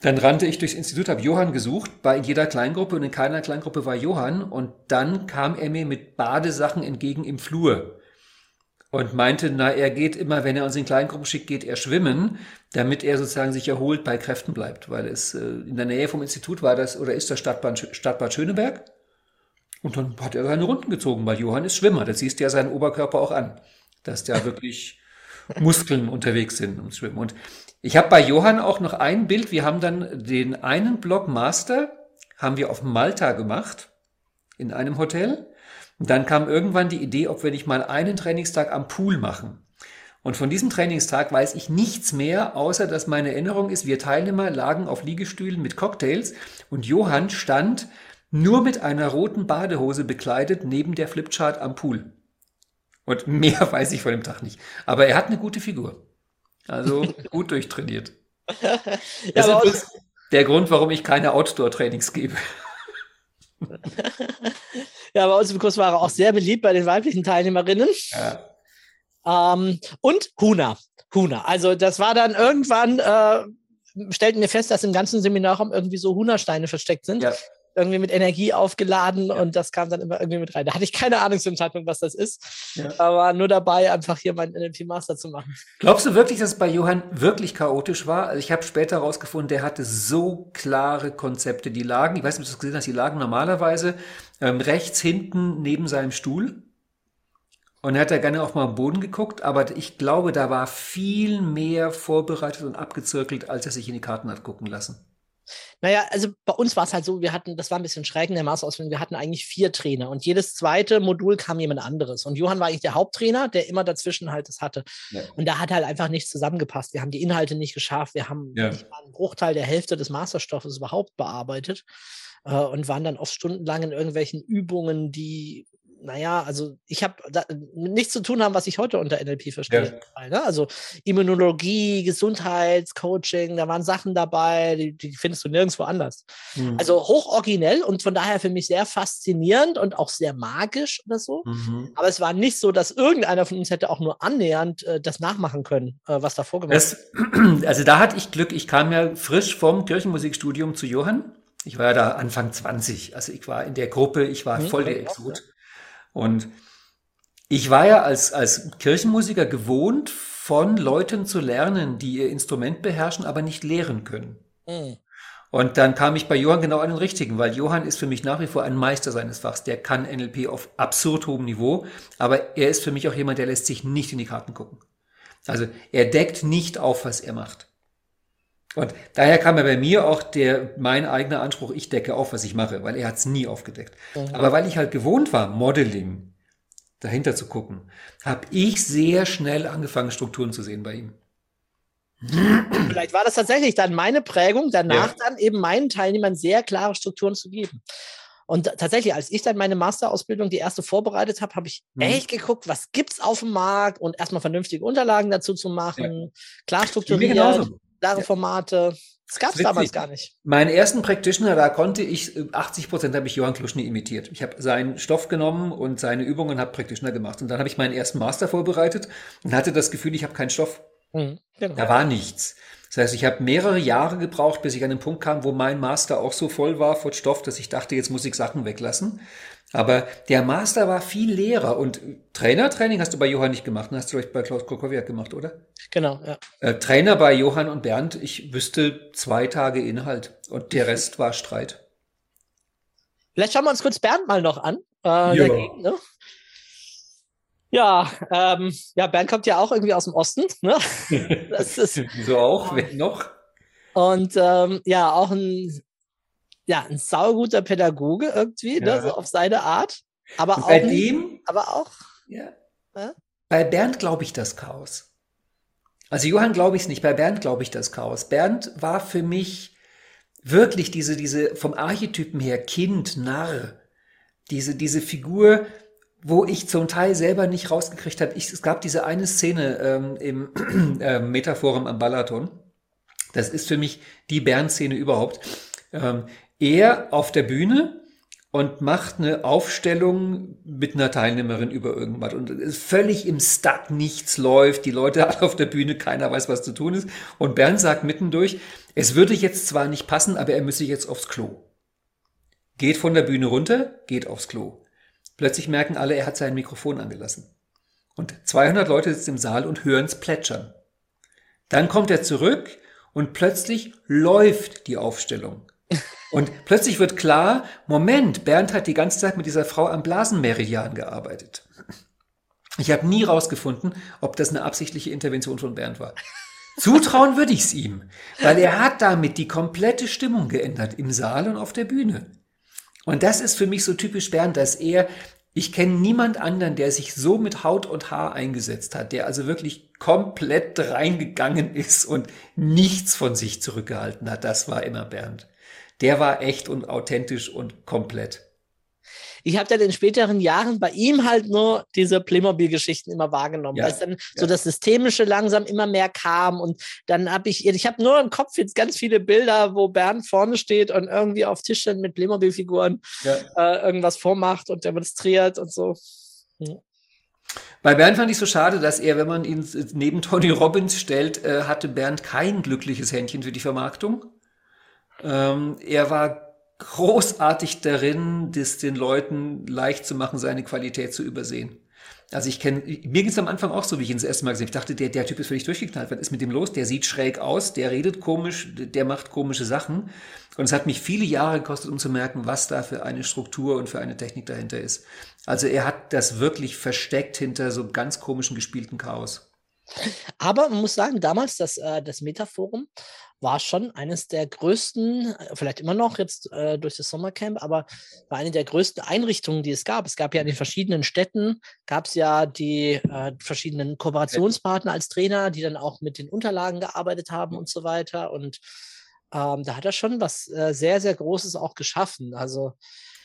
Dann rannte ich durchs Institut, habe Johann gesucht, war in jeder Kleingruppe und in keiner Kleingruppe war Johann. Und dann kam er mir mit Badesachen entgegen im Flur und meinte, na, er geht immer, wenn er uns in Kleingruppen schickt, geht er schwimmen, damit er sozusagen sich erholt bei Kräften bleibt, weil es äh, in der Nähe vom Institut war das oder ist das Stadtbad, Stadtbad Schöneberg. Und dann hat er seine Runden gezogen, weil Johann ist Schwimmer. Das siehst du ja seinen Oberkörper auch an, dass da wirklich [laughs] Muskeln unterwegs sind ums Schwimmen. Und ich habe bei Johann auch noch ein Bild. Wir haben dann den einen Block Master, haben wir auf Malta gemacht, in einem Hotel. Und dann kam irgendwann die Idee, ob wir nicht mal einen Trainingstag am Pool machen. Und von diesem Trainingstag weiß ich nichts mehr, außer dass meine Erinnerung ist, wir Teilnehmer lagen auf Liegestühlen mit Cocktails und Johann stand nur mit einer roten Badehose bekleidet neben der Flipchart am Pool. Und [laughs] mehr weiß ich von dem Tag nicht. Aber er hat eine gute Figur. Also [laughs] gut durchtrainiert. Das ja, ist der Grund, warum ich keine Outdoor-Trainings gebe. [laughs] ja, bei uns im Kurs war er auch sehr beliebt bei den weiblichen Teilnehmerinnen. Ja. Ähm, und Huna. Huna. Also das war dann irgendwann, äh, stellten wir fest, dass im ganzen Seminarraum irgendwie so Huna-Steine versteckt sind. Ja irgendwie mit Energie aufgeladen ja. und das kam dann immer irgendwie mit rein. Da hatte ich keine Ahnung zum Zeitpunkt, was das ist, ja. aber nur dabei, einfach hier meinen NLP Master zu machen. Glaubst du wirklich, dass es bei Johann wirklich chaotisch war? Also ich habe später herausgefunden, der hatte so klare Konzepte, die lagen, ich weiß nicht, ob du das gesehen hast, die lagen normalerweise ähm, rechts hinten neben seinem Stuhl. Und er hat da gerne auch mal am Boden geguckt, aber ich glaube, da war viel mehr vorbereitet und abgezirkelt, als er sich in die Karten hat gucken lassen. Naja, also bei uns war es halt so, wir hatten, das war ein bisschen schräg in der Masterausbildung, wir hatten eigentlich vier Trainer und jedes zweite Modul kam jemand anderes. Und Johann war eigentlich der Haupttrainer, der immer dazwischen halt das hatte. Ja. Und da hat halt einfach nichts zusammengepasst. Wir haben die Inhalte nicht geschafft, wir haben ja. einen Bruchteil der Hälfte des Masterstoffes überhaupt bearbeitet äh, und waren dann oft stundenlang in irgendwelchen Übungen, die naja, also ich habe nichts zu tun haben, was ich heute unter NLP verstehe. Ja. Ne? Also Immunologie, Gesundheitscoaching, da waren Sachen dabei, die, die findest du nirgendwo anders. Mhm. Also hochoriginell und von daher für mich sehr faszinierend und auch sehr magisch oder so. Mhm. Aber es war nicht so, dass irgendeiner von uns hätte auch nur annähernd äh, das nachmachen können, äh, was da vorgemacht wird. [clears throat] Also da hatte ich Glück, ich kam ja frisch vom Kirchenmusikstudium zu Johann. Ich war ja da Anfang 20, also ich war in der Gruppe, ich war mhm. voll der Exot. Und ich war ja als, als Kirchenmusiker gewohnt, von Leuten zu lernen, die ihr Instrument beherrschen, aber nicht lehren können. Mhm. Und dann kam ich bei Johann genau an den richtigen, weil Johann ist für mich nach wie vor ein Meister seines Fachs. Der kann NLP auf absurd hohem Niveau, aber er ist für mich auch jemand, der lässt sich nicht in die Karten gucken. Also er deckt nicht auf, was er macht. Und daher kam ja bei mir auch der, mein eigener Anspruch, ich decke auf, was ich mache, weil er hat es nie aufgedeckt. Mhm. Aber weil ich halt gewohnt war, Modeling dahinter zu gucken, habe ich sehr schnell angefangen, Strukturen zu sehen bei ihm. Vielleicht war das tatsächlich dann meine Prägung, danach ja. dann eben meinen Teilnehmern sehr klare Strukturen zu geben. Und tatsächlich, als ich dann meine Masterausbildung, die erste vorbereitet habe, habe ich mhm. echt geguckt, was gibt's auf dem Markt und erstmal vernünftige Unterlagen dazu zu machen, ja. klar strukturiert klare Formate. Das gab es damals gar nicht. Meinen ersten Practitioner, da konnte ich, 80 äh, Prozent habe ich Johann Kluschny imitiert. Ich habe seinen Stoff genommen und seine Übungen habe Practitioner gemacht. Und dann habe ich meinen ersten Master vorbereitet und hatte das Gefühl, ich habe keinen Stoff. Mhm, genau. Da war nichts. Das heißt, ich habe mehrere Jahre gebraucht, bis ich an den Punkt kam, wo mein Master auch so voll war vor Stoff, dass ich dachte, jetzt muss ich Sachen weglassen. Aber der Master war viel leerer und Trainertraining hast du bei Johann nicht gemacht, ne? hast du vielleicht bei Klaus Krokowiak gemacht, oder? Genau, ja. Äh, Trainer bei Johann und Bernd, ich wüsste zwei Tage Inhalt und der Rest war Streit. Vielleicht schauen wir uns kurz Bernd mal noch an. Äh, ja. Dagegen, ne? Ja, ähm, ja, Bernd kommt ja auch irgendwie aus dem Osten. Ne? [laughs] Das ist, so auch, wer noch? Und ähm, ja, auch ein ja, ein sauguter Pädagoge irgendwie, ne, Ja. so auf seine Art. Aber Und auch, bei dem, aber auch, ja, Ja? bei Bernd glaube ich das Chaos. Also Johann glaube ich es nicht, bei Bernd glaube ich das Chaos. Bernd war für mich wirklich diese, diese vom Archetypen her Kind, Narr, diese, diese Figur, wo ich zum Teil selber nicht rausgekriegt habe. Ich, es gab diese eine Szene ähm, im [clears throat] ähm, Metaforum am Balaton. Das ist für mich die Bernd-Szene überhaupt. Ähm, er auf der Bühne und macht eine Aufstellung mit einer Teilnehmerin über irgendwas und ist völlig im Stuck, nichts läuft, die Leute [laughs] auf der Bühne, keiner weiß, was zu tun ist. Und Bernd sagt mittendurch, es würde jetzt zwar nicht passen, aber er müsse jetzt aufs Klo. Geht von der Bühne runter, geht aufs Klo. Plötzlich merken alle, er hat sein Mikrofon angelassen. Und 200 Leute sitzen im Saal und hören es plätschern. Dann kommt er zurück und plötzlich läuft die Aufstellung. [laughs] Und plötzlich wird klar, Moment, Bernd hat die ganze Zeit mit dieser Frau am Blasenmeridian gearbeitet. Ich habe nie rausgefunden, ob das eine absichtliche Intervention von Bernd war. Zutrauen würde ich es ihm, weil er hat damit die komplette Stimmung geändert im Saal und auf der Bühne. Und das ist für mich so typisch Bernd, dass er, ich kenne niemand anderen, der sich so mit Haut und Haar eingesetzt hat, der also wirklich komplett reingegangen ist und nichts von sich zurückgehalten hat. Das war immer Bernd. Der war echt und authentisch und komplett. Ich habe dann in späteren Jahren bei ihm halt nur diese Playmobil-Geschichten immer wahrgenommen, Ja, weil es dann so ja. das Systemische langsam immer mehr kam und dann habe ich, ich habe nur im Kopf jetzt ganz viele Bilder, wo Bernd vorne steht und irgendwie auf Tischchen mit Playmobil-Figuren Ja. äh, irgendwas vormacht und demonstriert und so. Bei Bernd fand ich so schade, dass er, wenn man ihn neben Tony Robbins stellt, äh, hatte Bernd kein glückliches Händchen für die Vermarktung. Ähm, er war großartig darin, das den Leuten leicht zu machen, seine Qualität zu übersehen. Also ich kenne, mir ging es am Anfang auch so, wie ich ihn das erste Mal gesehen habe. Ich dachte, der, der Typ ist völlig durchgeknallt. Was ist mit dem los? Der sieht schräg aus, der redet komisch, der macht komische Sachen. Und es hat mich viele Jahre gekostet, um zu merken, was da für eine Struktur und für eine Technik dahinter ist. Also er hat das wirklich versteckt hinter so ganz komischen gespielten Chaos. Aber man muss sagen, damals das, äh, das Metaforum war schon eines der größten, äh, vielleicht immer noch jetzt äh, durch das Sommercamp, aber war eine der größten Einrichtungen, die es gab. Es gab ja in den verschiedenen Städten, gab es ja die äh, verschiedenen Kooperationspartner als Trainer, die dann auch mit den Unterlagen gearbeitet haben und so weiter. Und ähm, da hat er schon was äh, sehr, sehr Großes auch geschaffen. Also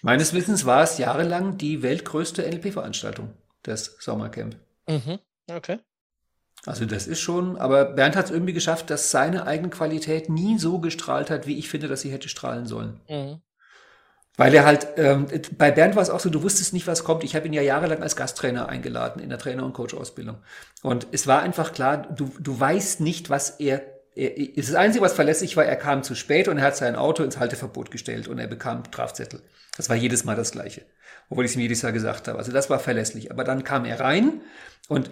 Meines Wissens war es jahrelang die weltgrößte NLP-Veranstaltung, das Sommercamp. mhm. okay. Also das ist schon, aber Bernd hat es irgendwie geschafft, dass seine eigene Qualität nie so gestrahlt hat, wie ich finde, dass sie hätte strahlen sollen. Mhm. Weil er halt, ähm, bei Bernd war es auch so, du wusstest nicht, was kommt. Ich habe ihn ja jahrelang als Gasttrainer eingeladen in der Trainer- und Coach-Ausbildung. Und es war einfach klar, du, du weißt nicht, was er, er. Das Einzige, was verlässlich war, er kam zu spät und er hat sein Auto ins Halteverbot gestellt und er bekam Strafzettel. Das war jedes Mal das Gleiche. Obwohl ich es ihm jedes Jahr gesagt habe. Also das war verlässlich. Aber dann kam er rein und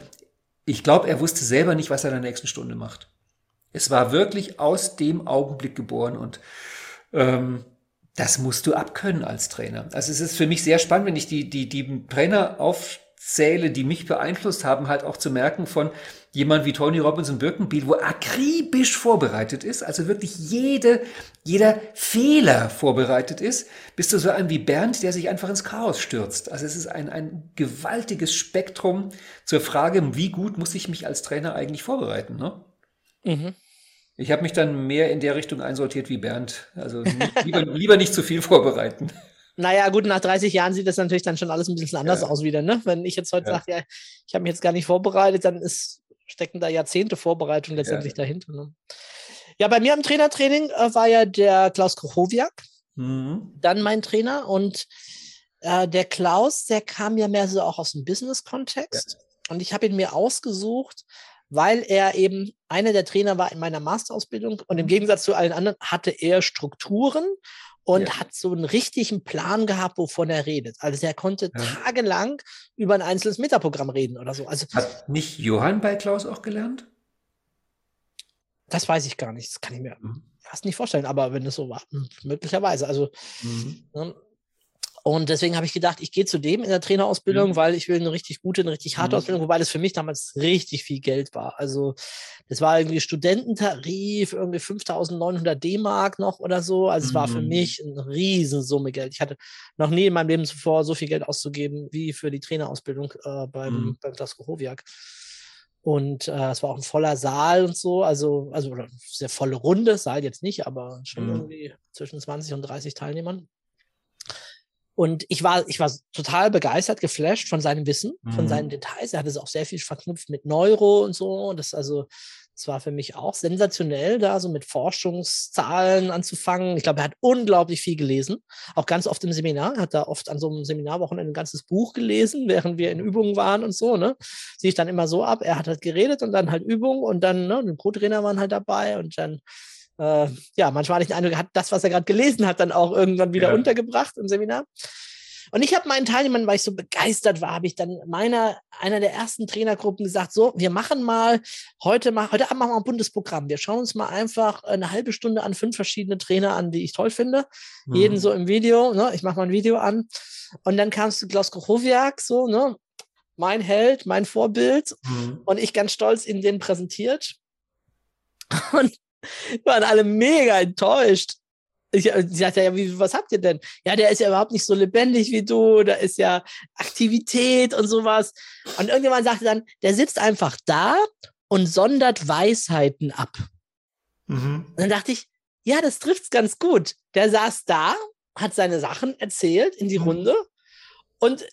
ich glaube, er wusste selber nicht, was er in der nächsten Stunde macht. Es war wirklich aus dem Augenblick geboren und ähm, das musst du abkönnen als Trainer. Also es ist für mich sehr spannend, wenn ich die, die, die Trainer aufzähle, die mich beeinflusst haben, halt auch zu merken von jemand wie Tony Robbins und Birkenbiel, wo akribisch vorbereitet ist, also wirklich jede, jeder Fehler vorbereitet ist, bis zu so einem wie Bernd, der sich einfach ins Chaos stürzt. Also es ist ein, ein gewaltiges Spektrum zur Frage, wie gut muss ich mich als Trainer eigentlich vorbereiten. Ne? Mhm. Ich habe mich dann mehr in der Richtung einsortiert wie Bernd. Also [laughs] lieber, lieber nicht zu viel vorbereiten. Naja, gut, nach 30 Jahren sieht das natürlich dann schon alles ein bisschen anders Ja. aus wieder. Ne? Wenn ich jetzt heute Ja. sage, ja, ich habe mich jetzt gar nicht vorbereitet, dann ist, stecken da Jahrzehnte Vorbereitung letztendlich dahinter. Ne? Ja, bei mir im Trainertraining äh, war ja der Klaus Krochowiak Mhm. dann mein Trainer und äh, der Klaus, der kam ja mehr so auch aus dem Business-Kontext und ich habe ihn mir ausgesucht, weil er eben einer der Trainer war in meiner Masterausbildung und im Gegensatz zu allen anderen hatte er Strukturen und Ja. hat so einen richtigen Plan gehabt, wovon er redet. Also der konnte Ja. tagelang über ein einzelnes Metaprogramm reden oder so. Also Hat nicht Johann bei Klaus auch gelernt? das weiß ich gar nicht. Das kann ich mir Mhm. fast nicht vorstellen, aber wenn es so war, hm, möglicherweise. Also Mhm. Ne? Und deswegen habe ich gedacht, ich gehe zu dem in der Trainerausbildung, mhm. weil ich will eine richtig gute, eine richtig harte mhm. Ausbildung, wobei das für mich damals richtig viel Geld war. Also das war irgendwie Studententarif, irgendwie 5.900 D-Mark noch oder so. Also es war für mhm. mich eine Riesensumme Geld. Ich hatte noch nie in meinem Leben zuvor so viel Geld auszugeben wie für die Trainerausbildung äh, beim, mhm. beim Glasgow Hoviak. Und äh, es war auch ein voller Saal und so, also, also sehr volle Runde, Saal jetzt nicht, aber schon mhm. irgendwie zwischen 20 und 30 Teilnehmern. Und ich war, ich war total begeistert, geflasht von seinem Wissen, mhm. von seinen Details. Er hatte es auch sehr viel verknüpft mit Neuro und so. Und das also, das war für mich auch sensationell, da so mit Forschungszahlen anzufangen. Ich glaube, er hat unglaublich viel gelesen, auch ganz oft im Seminar. Er hat da oft an so einem Seminarwochenende ein ganzes Buch gelesen, während wir in Übungen waren und so. Ne? Sehe ich dann immer so ab. Er hat halt geredet und dann halt Übungen und dann, ne, die Co-Trainer waren halt dabei und dann äh, ja, manchmal hatte ich den Eindruck, er hat das, was er gerade gelesen hat, dann auch irgendwann wieder ja. untergebracht im Seminar. Und ich habe meinen Teilnehmern, weil ich so begeistert war, habe ich dann meiner, einer der ersten Trainergruppen gesagt, so, wir machen mal, heute mal, heute Abend machen wir ein buntes Programm. Wir schauen uns mal einfach eine halbe Stunde an fünf verschiedene Trainer an, die ich toll finde. Mhm. Jeden so im Video, ne? Ich mache mal ein Video an. Und dann kamst du Klaus Kochowiak, so, ne? Mein Held, mein Vorbild. Mhm. Und ich ganz stolz in den präsentiert. [laughs] Und waren alle mega enttäuscht. Ich, sie sagte ja, wie, was habt ihr denn? Ja, der ist ja überhaupt nicht so lebendig wie du, da ist ja Aktivität und sowas. Und irgendjemand sagte dann, der sitzt einfach da und sondert Weisheiten ab. Mhm. Und dann dachte ich, ja, das trifft's ganz gut. Der saß da, hat seine Sachen erzählt in die mhm. Runde und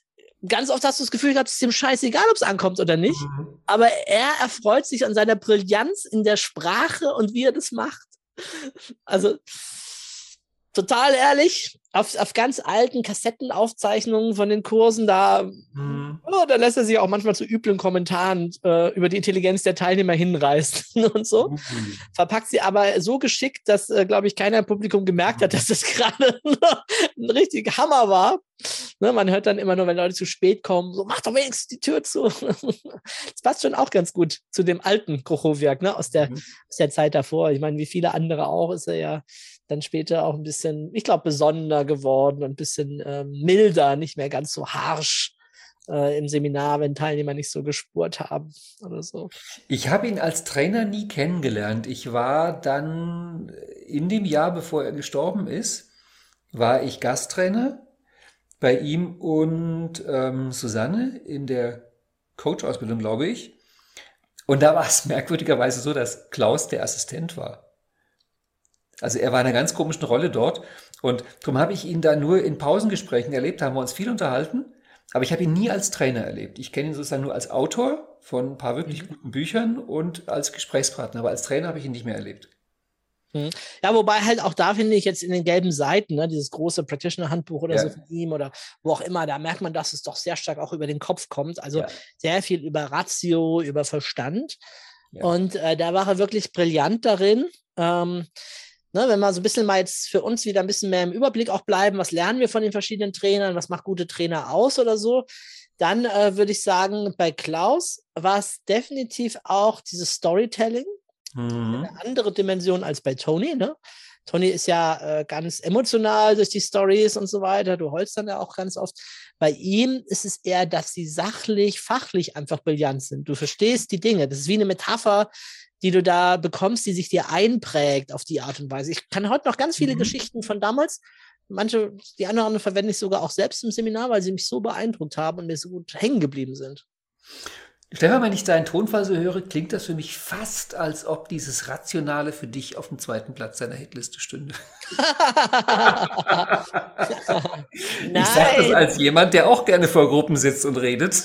ganz oft hast du das Gefühl gehabt, es ist ihm scheißegal, ob es ankommt oder nicht. Mhm. Aber er erfreut sich an seiner Brillanz in der Sprache und wie er das macht. Also total ehrlich, auf, auf ganz alten Kassettenaufzeichnungen von den Kursen, da, mhm. oh, da lässt er sich auch manchmal zu üblen Kommentaren äh, über die Intelligenz der Teilnehmer hinreißen [laughs] und so. Mhm. Verpackt sie aber so geschickt, dass, äh, glaube ich, keiner im Publikum gemerkt hat, dass das [laughs] gerade ein richtig Hammer war. Ne, man hört dann immer nur, wenn Leute zu spät kommen, so, mach doch wenigstens die Tür zu. [laughs] das passt schon auch ganz gut zu dem alten Krochowiak, ne, aus der, mhm. aus der Zeit davor. Ich meine, wie viele andere auch, ist er ja dann später auch ein bisschen, ich glaube, besonderer geworden und ein bisschen äh, milder, nicht mehr ganz so harsch äh, im Seminar, wenn Teilnehmer nicht so gespurt haben oder so. Ich habe ihn als Trainer nie kennengelernt. Ich war dann in dem Jahr, bevor er gestorben ist, war ich Gasttrainer bei ihm und ähm, Susanne in der Coach-Ausbildung, glaube ich. Und da war es [laughs] merkwürdigerweise so, dass Klaus der Assistent war. Also er war in einer ganz komischen Rolle dort und darum habe ich ihn da nur in Pausengesprächen erlebt, haben wir uns viel unterhalten, aber ich habe ihn nie als Trainer erlebt. Ich kenne ihn sozusagen nur als Autor von ein paar wirklich mhm. guten Büchern und als Gesprächspartner, aber als Trainer habe ich ihn nicht mehr erlebt. Mhm. Ja, wobei halt auch da finde ich jetzt in den gelben Seiten, ne, dieses große Practitioner-Handbuch oder ja. so von ihm oder wo auch immer, da merkt man, dass es doch sehr stark auch über den Kopf kommt. Also ja. sehr viel über Ratio, über Verstand. Ja. Und äh, da war er wirklich brillant darin. Ähm, Ne, wenn wir so ein bisschen mal jetzt für uns wieder ein bisschen mehr im Überblick auch bleiben, was lernen wir von den verschiedenen Trainern, was macht gute Trainer aus oder so, dann äh, würde ich sagen, bei Klaus war es definitiv auch dieses Storytelling, mhm. eine andere Dimension als bei Tony. Ne? Tony ist ja äh, ganz emotional durch die Stories und so weiter. Du holst dann ja auch ganz oft. Bei ihm ist es eher, dass sie sachlich, fachlich einfach brillant sind. Du verstehst die Dinge. Das ist wie eine Metapher, die du da bekommst, die sich dir einprägt auf die Art und Weise. Ich kann heute noch ganz viele mhm. Geschichten von damals, manche, die anderen verwende ich sogar auch selbst im Seminar, weil sie mich so beeindruckt haben und mir so gut hängen geblieben sind. Stefan, wenn ich deinen Tonfall so höre, klingt das für mich fast, als ob dieses Rationale für dich auf dem zweiten Platz deiner Hitliste stünde. [laughs] ich sage das als jemand, der auch gerne vor Gruppen sitzt und redet.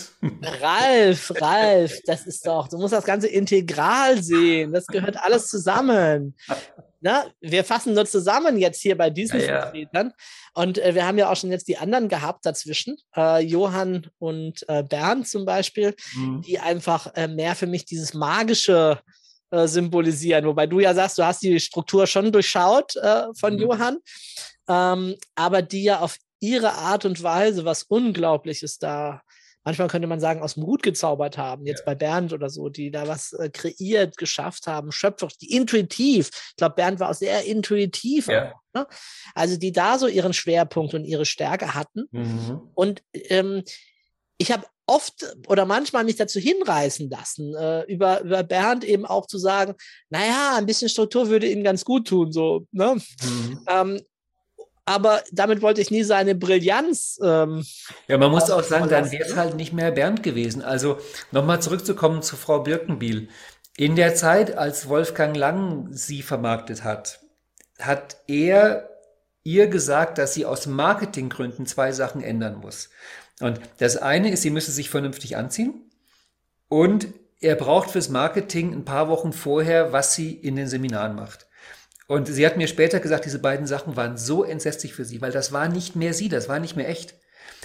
Ralf, Ralf, das ist doch, du musst das Ganze integral sehen. Das gehört alles zusammen na, wir fassen nur zusammen jetzt hier bei diesen ja, Vertretern. Und äh, wir haben ja auch schon jetzt die anderen gehabt dazwischen, äh, Johann und äh, Bernd zum Beispiel, mhm. die einfach äh, mehr für mich dieses magische äh, symbolisieren. Wobei du ja sagst, du hast die Struktur schon durchschaut äh, von mhm. Johann, ähm, aber die ja auf ihre Art und Weise was Unglaubliches da manchmal könnte man sagen, aus dem Hut gezaubert haben, jetzt ja. bei Bernd oder so, die da was äh, kreiert, geschafft haben, schöpferisch, die intuitiv. Ich glaube, Bernd war auch sehr intuitiv. Ja. Auch, ne? Also die da so ihren Schwerpunkt und ihre Stärke hatten. Mhm. Und ähm, ich habe oft oder manchmal mich dazu hinreißen lassen, äh, über, über Bernd eben auch zu sagen, naja, ein bisschen Struktur würde ihm ganz gut tun, so, ne? Mhm. Ähm, aber damit wollte ich nie seine Brillanz. Ähm, ja, man muss auch sagen, dann wäre es halt nicht mehr Bernd gewesen. Also nochmal zurückzukommen zu Frau Birkenbiel. In der Zeit, als Wolfgang Lang sie vermarktet hat, hat er ihr gesagt, dass sie aus Marketinggründen zwei Sachen ändern muss. Und das eine ist, sie müsse sich vernünftig anziehen und er braucht fürs Marketing ein paar Wochen vorher, was sie in den Seminaren macht. Und sie hat mir später gesagt, diese beiden Sachen waren so entsetzlich für sie, weil das war nicht mehr sie, das war nicht mehr echt.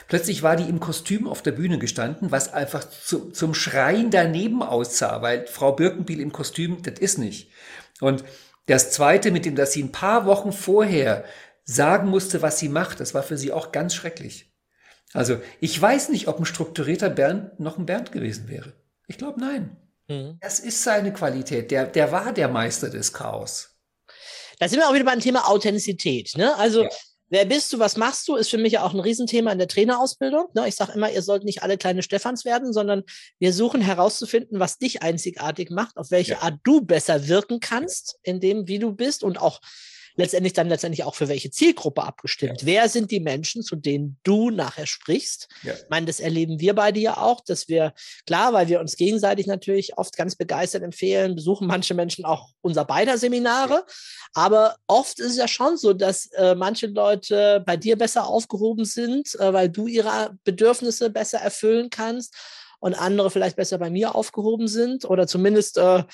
Plötzlich war die im Kostüm auf der Bühne gestanden, was einfach zu, zum Schreien daneben aussah, weil Frau Birkenbiel im Kostüm, das ist nicht. Und das Zweite, mit dem, dass sie ein paar Wochen vorher sagen musste, was sie macht, das war für sie auch ganz schrecklich. Also ich weiß nicht, ob ein strukturierter Bernd noch ein Bernd gewesen wäre. Ich glaube, nein. Mhm. Das ist seine Qualität. Der, der war der Meister des Chaos. Da sind wir auch wieder beim Thema Authentizität. Ne? Also, ja. wer bist du, was machst du, ist für mich ja auch ein Riesenthema in der Trainerausbildung. Ne? Ich sage immer, ihr sollt nicht alle kleine Stephans werden, sondern wir suchen herauszufinden, was dich einzigartig macht, auf welche ja. Art du besser wirken kannst, in dem, wie du bist und auch letztendlich dann letztendlich auch für welche Zielgruppe abgestimmt. Ja. Wer sind die Menschen, zu denen du nachher sprichst? Ja. Ich meine, das erleben wir beide ja auch, dass wir, klar, weil wir uns gegenseitig natürlich oft ganz begeistert empfehlen, besuchen manche Menschen auch unser beider Seminare. Ja. Aber oft ist es ja schon so, dass äh, manche Leute bei dir besser aufgehoben sind, äh, weil du ihre Bedürfnisse besser erfüllen kannst und andere vielleicht besser bei mir aufgehoben sind oder zumindest äh,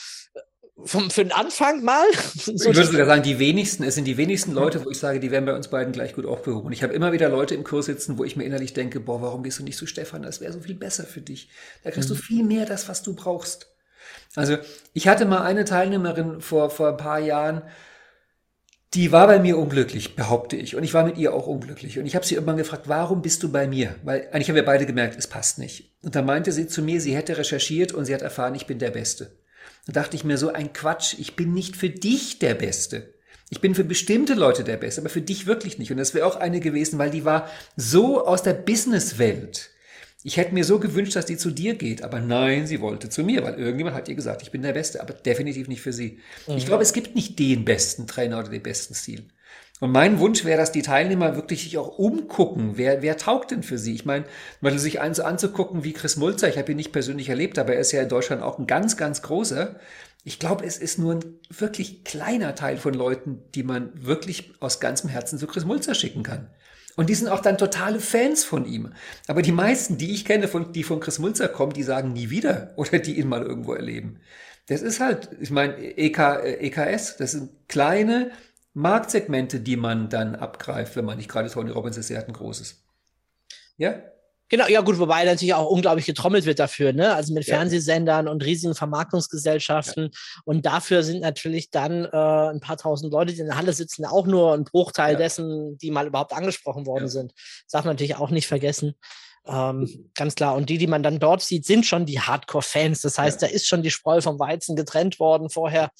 vom, für den Anfang mal. Ich würde sogar sagen, die wenigsten, es sind die wenigsten Leute, wo ich sage, die werden bei uns beiden gleich gut aufgehoben. Und ich habe immer wieder Leute im Kurs sitzen, wo ich mir innerlich denke, boah, warum bist du nicht so Stefan? Das wäre so viel besser für dich. Da kriegst mhm. du viel mehr das, was du brauchst. Also ich hatte mal eine Teilnehmerin vor, vor ein paar Jahren, die war bei mir unglücklich, behaupte ich. Und ich war mit ihr auch unglücklich. Und ich habe sie irgendwann gefragt, warum bist du bei mir? Weil eigentlich haben wir beide gemerkt, es passt nicht. Und da meinte sie zu mir, sie hätte recherchiert und sie hat erfahren, ich bin der Beste. Da dachte ich mir so ein Quatsch, ich bin nicht für dich der Beste. Ich bin für bestimmte Leute der Beste, aber für dich wirklich nicht. Und das wäre auch eine gewesen, weil die war so aus der Businesswelt. Ich hätte mir so gewünscht, dass die zu dir geht, aber nein, sie wollte zu mir, weil irgendjemand hat ihr gesagt, ich bin der Beste, aber definitiv nicht für sie. Mhm. Ich glaube, es gibt nicht den besten Trainer oder den besten Stil. Und mein Wunsch wäre, dass die Teilnehmer wirklich sich auch umgucken, wer, wer taugt denn für sie? Ich meine, mal sich eins anzugucken wie Chris Mulzer, ich habe ihn nicht persönlich erlebt, aber er ist ja in Deutschland auch ein ganz, ganz großer. Ich glaube, es ist nur ein wirklich kleiner Teil von Leuten, die man wirklich aus ganzem Herzen zu Chris Mulzer schicken kann. Und die sind auch dann totale Fans von ihm. Aber die meisten, die ich kenne, von, die von Chris Mulzer kommen, die sagen nie wieder [laughs] oder die ihn mal irgendwo erleben. Das ist halt, ich meine, EK, EKS, das sind kleine, Marktsegmente, die man dann abgreift, wenn man nicht gerade Tony Robbins ist, er hat ein großes. Ja? Genau, ja gut, wobei natürlich auch unglaublich getrommelt wird dafür, ne? Also mit ja. Fernsehsendern und riesigen Vermarktungsgesellschaften. Ja. Und dafür sind natürlich dann äh, ein paar tausend Leute, die in der Halle sitzen, auch nur ein Bruchteil ja. dessen, die mal überhaupt angesprochen worden sind. Das darf man natürlich auch nicht vergessen. Ähm, ganz klar. Und die, die man dann dort sieht, sind schon die Hardcore-Fans. Das heißt, da ist schon die Spreu vom Weizen getrennt worden vorher.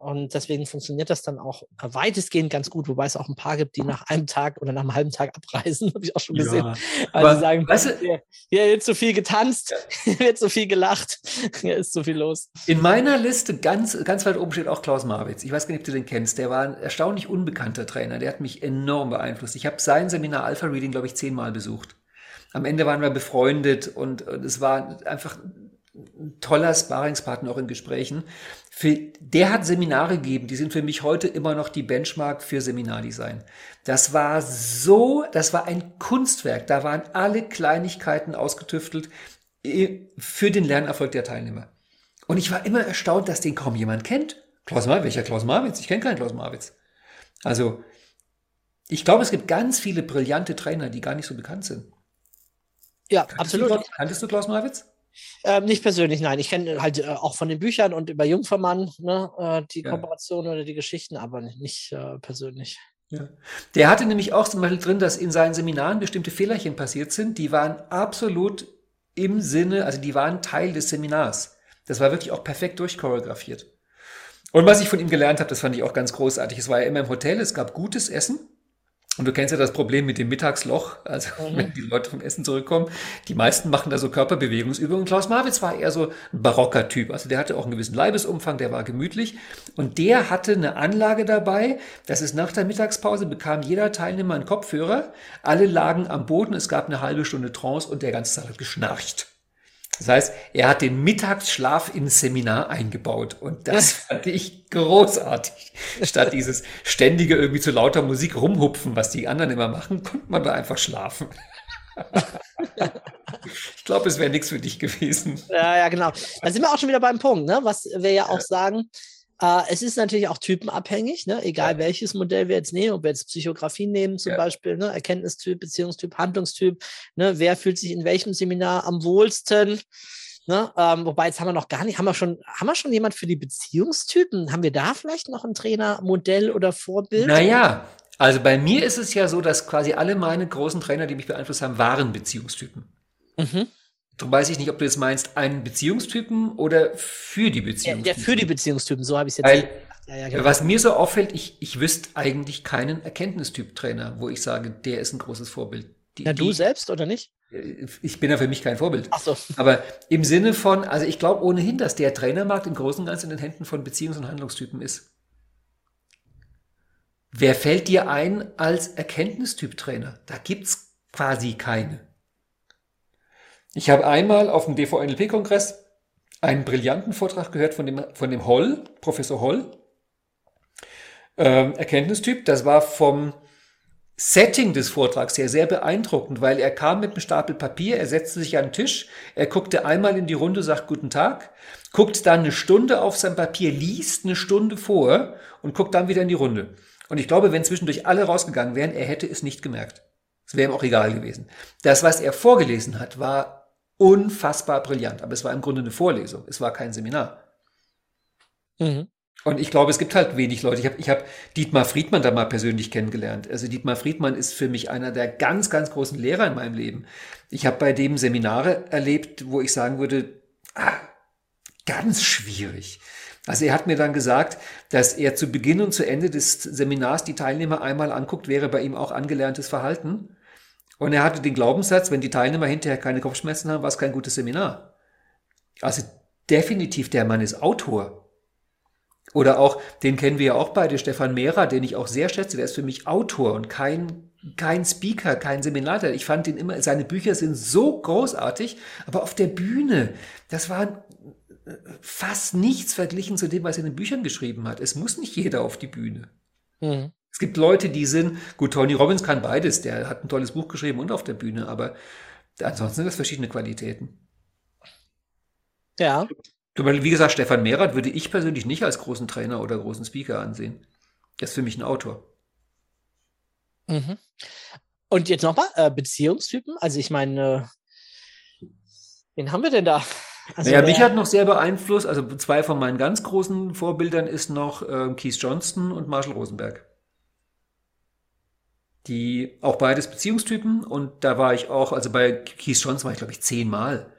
Und deswegen funktioniert das dann auch weitestgehend ganz gut, wobei es auch ein paar gibt, die nach einem Tag oder nach einem halben Tag abreisen, [laughs] habe ich auch schon gesehen. Ja, weil sie sagen, weißt du, hier, hier wird zu viel getanzt, [laughs] hier wird zu viel gelacht, [laughs] hier ist zu viel los. In meiner Liste ganz, ganz weit oben steht auch Klaus Marwitz. Ich weiß gar nicht, ob du den kennst. Der war ein erstaunlich unbekannter Trainer. Der hat mich enorm beeinflusst. Ich habe sein Seminar Alpha Reading, glaube ich, zehnmal besucht. Am Ende waren wir befreundet und, und es war einfach ein toller Sparingspartner auch in Gesprächen. Für, der hat Seminare gegeben, die sind für mich heute immer noch die Benchmark für Seminardesign. Das war so, das war ein Kunstwerk. Da waren alle Kleinigkeiten ausgetüftelt äh, für den Lernerfolg der Teilnehmer. Und ich war immer erstaunt, dass den kaum jemand kennt. Klaus Marwitz, welcher Klaus Marwitz? Ich kenne keinen Klaus Marwitz. Also, ich glaube, es gibt ganz viele brillante Trainer, die gar nicht so bekannt sind. Ja, kanntest absolut. Du, kanntest du Klaus Marwitz? Ähm, nicht persönlich, nein. Ich kenne halt äh, auch von den Büchern und über Jungfermann ne, äh, die ja. Kooperation oder die Geschichten, aber nicht äh, persönlich. Ja. Der hatte nämlich auch zum Beispiel drin, dass in seinen Seminaren bestimmte Fehlerchen passiert sind, die waren absolut im Sinne, also die waren Teil des Seminars. Das war wirklich auch perfekt durchchoreografiert. Und was ich von ihm gelernt habe, das fand ich auch ganz großartig. Es war ja immer im Hotel, es gab gutes Essen. Und du kennst ja das Problem mit dem Mittagsloch, also [laughs] mhm. wenn die Leute vom Essen zurückkommen. Die meisten machen da so Körperbewegungsübungen. Klaus Marwitz war eher so ein barocker Typ. Also der hatte auch einen gewissen Leibesumfang, der war gemütlich. Und der hatte eine Anlage dabei, das ist nach der Mittagspause, bekam jeder Teilnehmer einen Kopfhörer. Alle lagen am Boden, es gab eine halbe Stunde Trance und der ganze Tag hat geschnarcht. Das heißt, er hat den Mittagsschlaf ins Seminar eingebaut und das fand ich großartig. Statt dieses ständige irgendwie zu lauter Musik rumhupfen, was die anderen immer machen, konnte man da einfach schlafen. [laughs] ich glaube, es wäre nichts für dich gewesen. Ja, ja, genau. Da sind wir auch schon wieder beim Punkt, ne? was wir ja auch sagen, äh, es ist natürlich auch typenabhängig, ne? egal ja. welches Modell wir jetzt nehmen, ob wir jetzt Psychografie nehmen zum ja. Beispiel, ne? Erkenntnistyp, Beziehungstyp, Handlungstyp, ne? wer fühlt sich in welchem Seminar am wohlsten. Ne? Ähm, wobei jetzt haben wir noch gar nicht, haben wir schon, haben wir schon jemand für die Beziehungstypen? Haben wir da vielleicht noch ein Trainermodell oder Vorbild? Naja, also bei mir ist es ja so, dass quasi alle meine großen Trainer, die mich beeinflusst haben, waren Beziehungstypen. Mhm. Darum weiß ich nicht, ob du jetzt meinst, einen Beziehungstypen oder für die Beziehungstypen. Ja, für die Beziehungstypen, so habe ich es jetzt. Weil, ja, ja, genau. Was mir so auffällt, ich, ich wüsste eigentlich keinen Erkenntnistyp-Trainer, wo ich sage, der ist ein großes Vorbild. Die, Na, du die, selbst oder nicht? Äh, ich bin ja für mich kein Vorbild. Ach so. Aber im Sinne von, also ich glaube ohnehin, dass der Trainermarkt im Großen und Ganzen in den Händen von Beziehungs- und Handlungstypen ist. Wer fällt dir ein als Erkenntnistyp-Trainer? Da gibt's quasi keine. Ich habe einmal auf dem DVNLP-Kongress einen brillanten Vortrag gehört von dem, von dem Holl, Professor Holl, ähm, Erkenntnistyp. Das war vom Setting des Vortrags her sehr beeindruckend, weil er kam mit einem Stapel Papier, er setzte sich an den Tisch, er guckte einmal in die Runde, sagt Guten Tag, guckt dann eine Stunde auf sein Papier, liest eine Stunde vor und guckt dann wieder in die Runde. Und ich glaube, wenn zwischendurch alle rausgegangen wären, er hätte es nicht gemerkt. Es wäre ihm auch egal gewesen. Das, was er vorgelesen hat, war unfassbar brillant. Aber es war im Grunde eine Vorlesung. Es war kein Seminar. Mhm. Und ich glaube, es gibt halt wenig Leute. Ich habe ich hab Dietmar Friedmann da mal persönlich kennengelernt. Also Dietmar Friedmann ist für mich einer der ganz, ganz großen Lehrer in meinem Leben. Ich habe bei dem Seminare erlebt, wo ich sagen würde, ah, ganz schwierig. Also er hat mir dann gesagt, dass er zu Beginn und zu Ende des Seminars die Teilnehmer einmal anguckt, wäre bei ihm auch angelerntes Verhalten. Und er hatte den Glaubenssatz, wenn die Teilnehmer hinterher keine Kopfschmerzen haben, war es kein gutes Seminar. Also definitiv, der Mann ist Autor. Oder auch, den kennen wir ja auch beide, Stefan Mehrer, den ich auch sehr schätze, der ist für mich Autor und kein, kein Speaker, kein Seminarleiter. Ich fand ihn immer, seine Bücher sind so großartig, aber auf der Bühne, das war fast nichts verglichen zu dem, was er in den Büchern geschrieben hat. Es muss nicht jeder auf die Bühne. Mhm. Es gibt Leute, die sind, gut, Tony Robbins kann beides, der hat ein tolles Buch geschrieben und auf der Bühne, aber ansonsten sind das verschiedene Qualitäten. Ja. Wie gesagt, Stefan Mehrath würde ich persönlich nicht als großen Trainer oder großen Speaker ansehen. Der ist für mich ein Autor. Mhm. Und jetzt nochmal, äh, Beziehungstypen. Also ich meine, äh, wen haben wir denn da? Also naja, mich hat noch sehr beeinflusst, also zwei von meinen ganz großen Vorbildern ist noch äh, Keith Johnston und Marshall Rosenberg die auch beides Beziehungstypen und da war ich auch, also bei Keith Johnson war ich glaube ich zehnmal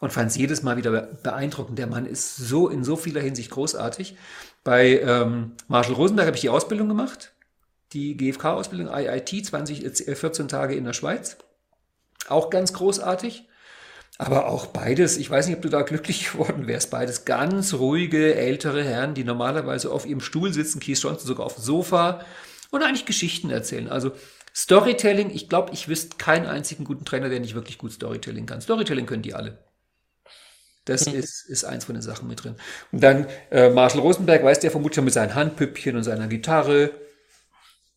und fand es jedes Mal wieder beeindruckend. Der Mann ist so in so vieler Hinsicht großartig. Bei ähm, Marshall Rosenberg habe ich die Ausbildung gemacht, die GFK-Ausbildung IIT, 20, 14 Tage in der Schweiz. Auch ganz großartig. Aber auch beides, ich weiß nicht, ob du da glücklich [laughs] geworden wärst, beides ganz ruhige ältere Herren, die normalerweise auf ihrem Stuhl sitzen, Keith Johnson sogar auf dem Sofa und eigentlich Geschichten erzählen. Also Storytelling, ich glaube, ich wüsste keinen einzigen guten Trainer, der nicht wirklich gut Storytelling kann. Storytelling können die alle. Das mhm. ist, ist eins von den Sachen mit drin. Und dann äh, Marshall Rosenberg, weiß der vermutlich mit seinen Handpüppchen und seiner Gitarre.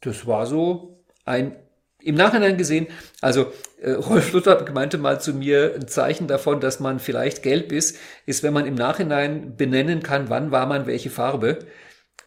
Das war so ein, im Nachhinein gesehen, also äh, Rolf Luther meinte mal zu mir, ein Zeichen davon, dass man vielleicht gelb ist, ist, wenn man im Nachhinein benennen kann, wann war man welche Farbe.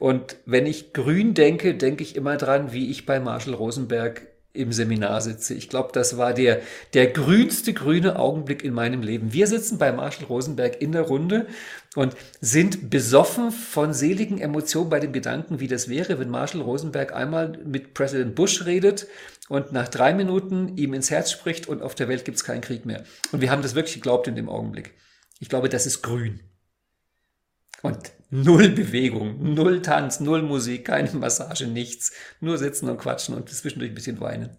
Und wenn ich grün denke, denke ich immer dran, wie ich bei Marshall Rosenberg im Seminar sitze. Ich glaube, das war der, der grünste grüne Augenblick in meinem Leben. Wir sitzen bei Marshall Rosenberg in der Runde und sind besoffen von seligen Emotionen bei dem Gedanken, wie das wäre, wenn Marshall Rosenberg einmal mit Präsident Bush redet und nach drei Minuten ihm ins Herz spricht und auf der Welt gibt es keinen Krieg mehr. Und wir haben das wirklich geglaubt in dem Augenblick. Ich glaube, das ist grün. Und null Bewegung, null Tanz, null Musik, keine Massage, nichts. Nur sitzen und quatschen und zwischendurch ein bisschen weinen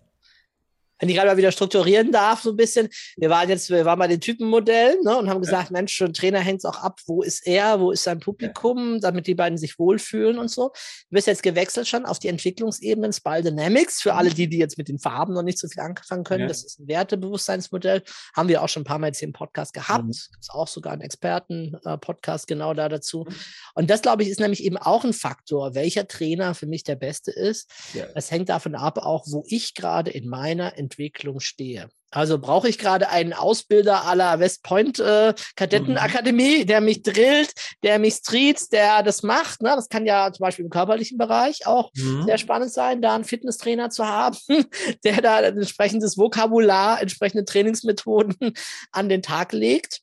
wenn ich gerade mal wieder strukturieren darf, so ein bisschen. Wir waren jetzt, wir waren bei den Typenmodellen ne, und haben gesagt, ja. Mensch, schon Trainer hängt es auch ab, wo ist er, wo ist sein Publikum, ja. damit die beiden sich wohlfühlen und so. Du bist jetzt gewechselt schon auf die Entwicklungsebenen Spal Dynamics. Für alle die, die jetzt mit den Farben noch nicht so viel anfangen können, ja. das ist ein Wertebewusstseinsmodell. Haben wir auch schon ein paar Mal jetzt hier im Podcast gehabt. Mhm. Gibt auch sogar einen Experten-Podcast genau da dazu. Mhm. Und das, glaube ich, ist nämlich eben auch ein Faktor, welcher Trainer für mich der beste ist. Das hängt davon ab, auch wo ich gerade in meiner Entwicklung Entwicklung stehe. Also brauche ich gerade einen Ausbilder aller West Point äh, Kadettenakademie, mhm. der mich drillt, der mich streets, der das macht. Ne? Das kann ja zum Beispiel im körperlichen Bereich auch mhm. sehr spannend sein, da einen Fitnesstrainer zu haben, [laughs] der da ein entsprechendes Vokabular, entsprechende Trainingsmethoden [laughs] an den Tag legt.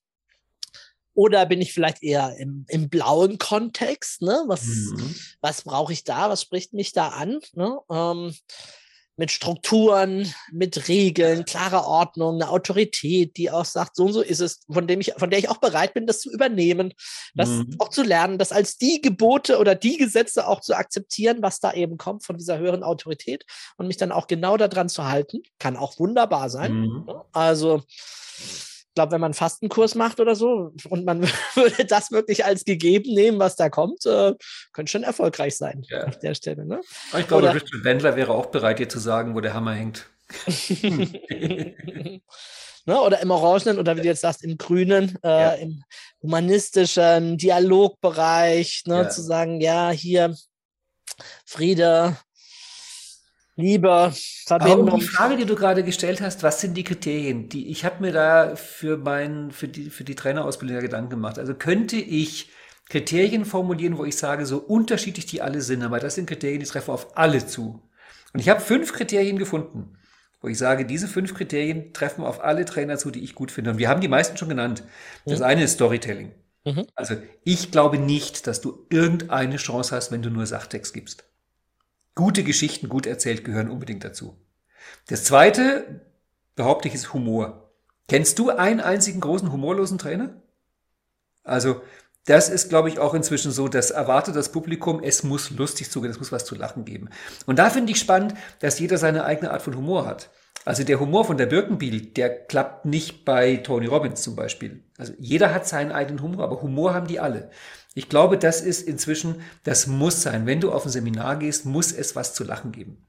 Oder bin ich vielleicht eher im, im blauen Kontext? Ne? Was, mhm. was brauche ich da? Was spricht mich da an? Ne? Ähm, mit Strukturen, mit Regeln, klarer Ordnung, eine Autorität, die auch sagt, so und so ist es, von dem ich, von der ich auch bereit bin, das zu übernehmen, das mhm. auch zu lernen, das als die Gebote oder die Gesetze auch zu akzeptieren, was da eben kommt von dieser höheren Autorität und mich dann auch genau daran zu halten, kann auch wunderbar sein. Mhm. Ne? Also glaube, wenn man einen Fastenkurs macht oder so und man [laughs] würde das wirklich als gegeben nehmen, was da kommt, äh, könnte schon erfolgreich sein ja. auf der Stelle. Ne? Ich glaube, oder, Richard Bendler wäre auch bereit, dir zu sagen, wo der Hammer hängt. [laughs] ne, oder im Orangenen oder wie du jetzt sagst, im Grünen, äh, ja. im humanistischen Dialogbereich, ne, ja. zu sagen, ja, hier Friede, Liebe, Verbindung. Aber die Frage, die du gerade gestellt hast, was sind die Kriterien? Die, ich habe mir da für, mein, für, die, für die Trainerausbildung Gedanken gemacht. Also könnte ich Kriterien formulieren, wo ich sage, so unterschiedlich die alle sind, aber das sind Kriterien, die treffen auf alle zu. Und ich habe fünf Kriterien gefunden, wo ich sage, diese fünf Kriterien treffen auf alle Trainer zu, die ich gut finde. Und wir haben die meisten schon genannt. Das mhm. eine ist Storytelling. Mhm. Also ich glaube nicht, dass du irgendeine Chance hast, wenn du nur Sachtext gibst. Gute Geschichten, gut erzählt, gehören unbedingt dazu. Das zweite, behaupte ich, ist Humor. Kennst du einen einzigen großen humorlosen Trainer? Also, das ist, glaube ich, auch inzwischen so, das erwartet das Publikum, es muss lustig zugehen, es muss was zu lachen geben. Und da finde ich spannend, dass jeder seine eigene Art von Humor hat. Also der Humor von der Birkenbiel, der klappt nicht bei Tony Robbins zum Beispiel. Also jeder hat seinen eigenen Humor, aber Humor haben die alle. Ich glaube, das ist inzwischen, das muss sein. Wenn du auf ein Seminar gehst, muss es was zu lachen geben.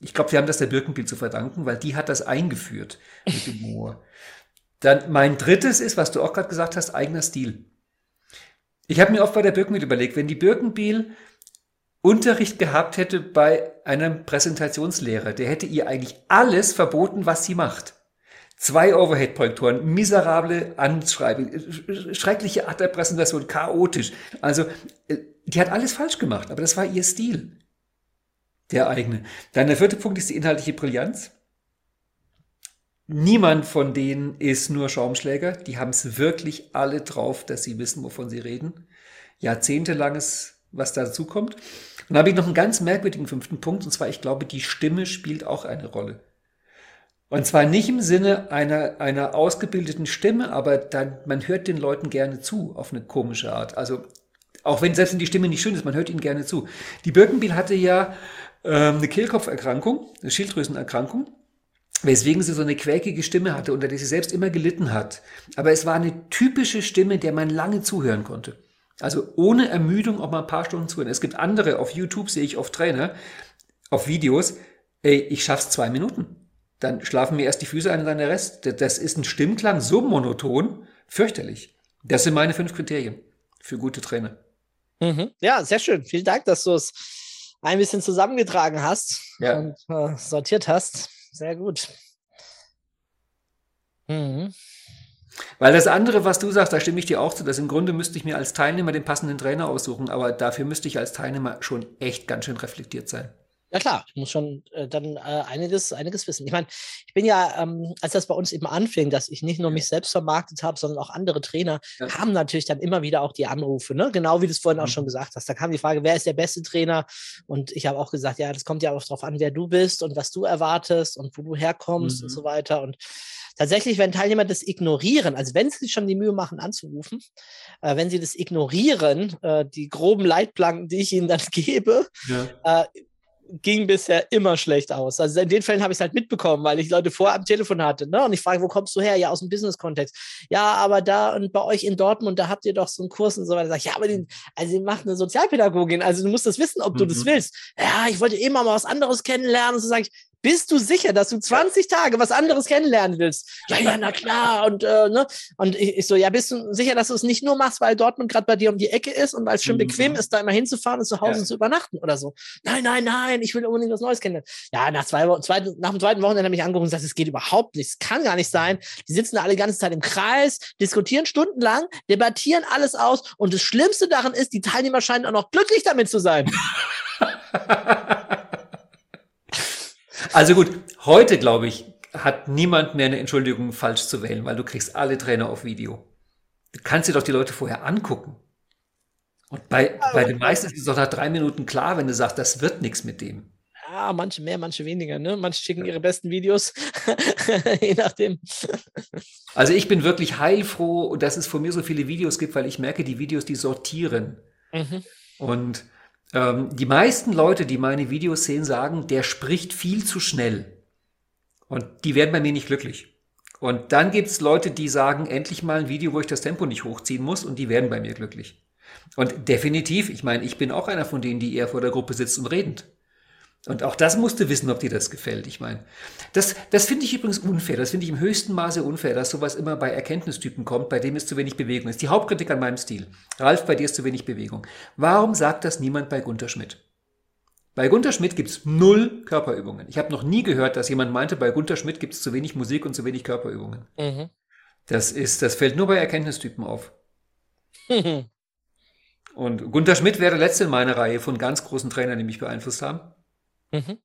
Ich glaube, wir haben das der Birkenbild zu verdanken, weil die hat das eingeführt mit dem Humor. Dann mein drittes ist, was du auch gerade gesagt hast, eigener Stil. Ich habe mir oft bei der Birkenbiel überlegt, wenn die Birkenbiel Unterricht gehabt hätte bei einem Präsentationslehrer, der hätte ihr eigentlich alles verboten, was sie macht. Zwei Overhead-Projektoren, miserable Anschreiben, schreckliche Art der Präsentation, chaotisch. Also, äh, die hat alles falsch gemacht, aber das war ihr Stil. Der eigene. Dann der vierte Punkt ist die inhaltliche Brillanz. Niemand von denen ist nur Schaumschläger. Die haben es wirklich alle drauf, dass sie wissen, wovon sie reden. Jahrzehntelanges, was dazu kommt. Und dann habe ich noch einen ganz merkwürdigen fünften Punkt, und zwar, ich glaube, die Stimme spielt auch eine Rolle. Und zwar nicht im Sinne einer, einer ausgebildeten Stimme, aber dann, man hört den Leuten gerne zu, auf eine komische Art. Also, auch wenn selbst wenn die Stimme nicht schön ist, man hört ihnen gerne zu. Die Birkenbiel hatte ja ähm, eine Kehlkopferkrankung, eine Schilddrüsenerkrankung, weswegen sie so eine quäkige Stimme hatte, unter der sie selbst immer gelitten hat. Aber es war eine typische Stimme, der man lange zuhören konnte. Also ohne Ermüdung auch mal ein paar Stunden zuhören. Es gibt andere, auf YouTube sehe ich oft Trainer, auf Videos, ey, ich schaff's zwei Minuten dann schlafen mir erst die Füße ein und dann der Rest. Das ist ein Stimmklang so monoton, fürchterlich. Das sind meine fünf Kriterien für gute Trainer. Mhm. Ja, sehr schön. Vielen Dank, dass du es ein bisschen zusammengetragen hast ja. und äh, sortiert hast. Sehr gut. Mhm. Weil das andere, was du sagst, da stimme ich dir auch zu, dass im Grunde müsste ich mir als Teilnehmer den passenden Trainer aussuchen, aber dafür müsste ich als Teilnehmer schon echt ganz schön reflektiert sein. Ja klar, ich muss schon äh, dann äh, einiges, einiges wissen. Ich meine, ich bin ja, ähm, als das bei uns eben anfing, dass ich nicht nur mich selbst vermarktet habe, sondern auch andere Trainer, ja. kamen natürlich dann immer wieder auch die Anrufe, ne? Genau wie du es vorhin mhm. auch schon gesagt hast. Da kam die Frage, wer ist der beste Trainer? Und ich habe auch gesagt, ja, das kommt ja auch darauf an, wer du bist und was du erwartest und wo du herkommst mhm. und so weiter. Und tatsächlich, wenn Teilnehmer das ignorieren, also wenn sie sich schon die Mühe machen anzurufen, äh, wenn sie das ignorieren, äh, die groben Leitplanken, die ich ihnen dann [laughs] gebe, ja. Ging bisher immer schlecht aus. Also in den Fällen habe ich es halt mitbekommen, weil ich Leute vorher am Telefon hatte. Ne? Und ich frage, wo kommst du her? Ja, aus dem Business-Kontext. Ja, aber da und bei euch in Dortmund, da habt ihr doch so einen Kurs und so weiter. Sag ich, ja, aber den, also die macht eine Sozialpädagogin, also du musst das wissen, ob du das mhm. willst. Ja, ich wollte eben mal was anderes kennenlernen. Und so sage ich, bist du sicher, dass du 20 Tage was anderes kennenlernen willst? Ja, ja, na klar. Und, äh, ne? und ich, ich so, ja, bist du sicher, dass du es nicht nur machst, weil Dortmund gerade bei dir um die Ecke ist und weil es schon mhm. bequem ist, da immer hinzufahren und zu Hause ja. zu übernachten oder so? Nein, nein, nein, ich will unbedingt was Neues kennenlernen. Ja, nach, zwei Wochen, zwei, nach dem zweiten Wochenende habe ich angerufen und gesagt, es geht überhaupt nicht, es kann gar nicht sein. Die sitzen da alle die ganze Zeit im Kreis, diskutieren stundenlang, debattieren alles aus und das Schlimmste daran ist, die Teilnehmer scheinen auch noch glücklich damit zu sein. [laughs] Also gut, heute glaube ich, hat niemand mehr eine Entschuldigung, falsch zu wählen, weil du kriegst alle Trainer auf Video. Du kannst dir doch die Leute vorher angucken. Und bei, bei den meisten ist es doch nach drei Minuten klar, wenn du sagst, das wird nichts mit dem. Ja, manche mehr, manche weniger. Ne? Manche schicken ihre besten Videos, [laughs] je nachdem. Also ich bin wirklich heilfroh, dass es von mir so viele Videos gibt, weil ich merke, die Videos, die sortieren. Mhm. Und ähm, die meisten Leute, die meine Videos sehen, sagen, der spricht viel zu schnell. Und die werden bei mir nicht glücklich. Und dann gibt's Leute, die sagen, endlich mal ein Video, wo ich das Tempo nicht hochziehen muss, und die werden bei mir glücklich. Und definitiv, ich meine, ich bin auch einer von denen, die eher vor der Gruppe sitzt und redend. Und auch das musst du wissen, ob dir das gefällt. Ich meine, das, das finde ich übrigens unfair. Das finde ich im höchsten Maße unfair, dass sowas immer bei Erkenntnistypen kommt, bei dem es zu wenig Bewegung ist. Die Hauptkritik an meinem Stil. Ralf, bei dir ist zu wenig Bewegung. Warum sagt das niemand bei Gunter Schmidt? Bei Gunter Schmidt gibt's null Körperübungen. Ich habe noch nie gehört, dass jemand meinte, bei Gunter Schmidt gibt's zu wenig Musik und zu wenig Körperübungen. Mhm. Das ist, das fällt nur bei Erkenntnistypen auf. [laughs] und Gunter Schmidt wäre der letzte in meiner Reihe von ganz großen Trainern, die mich beeinflusst haben. Mhm.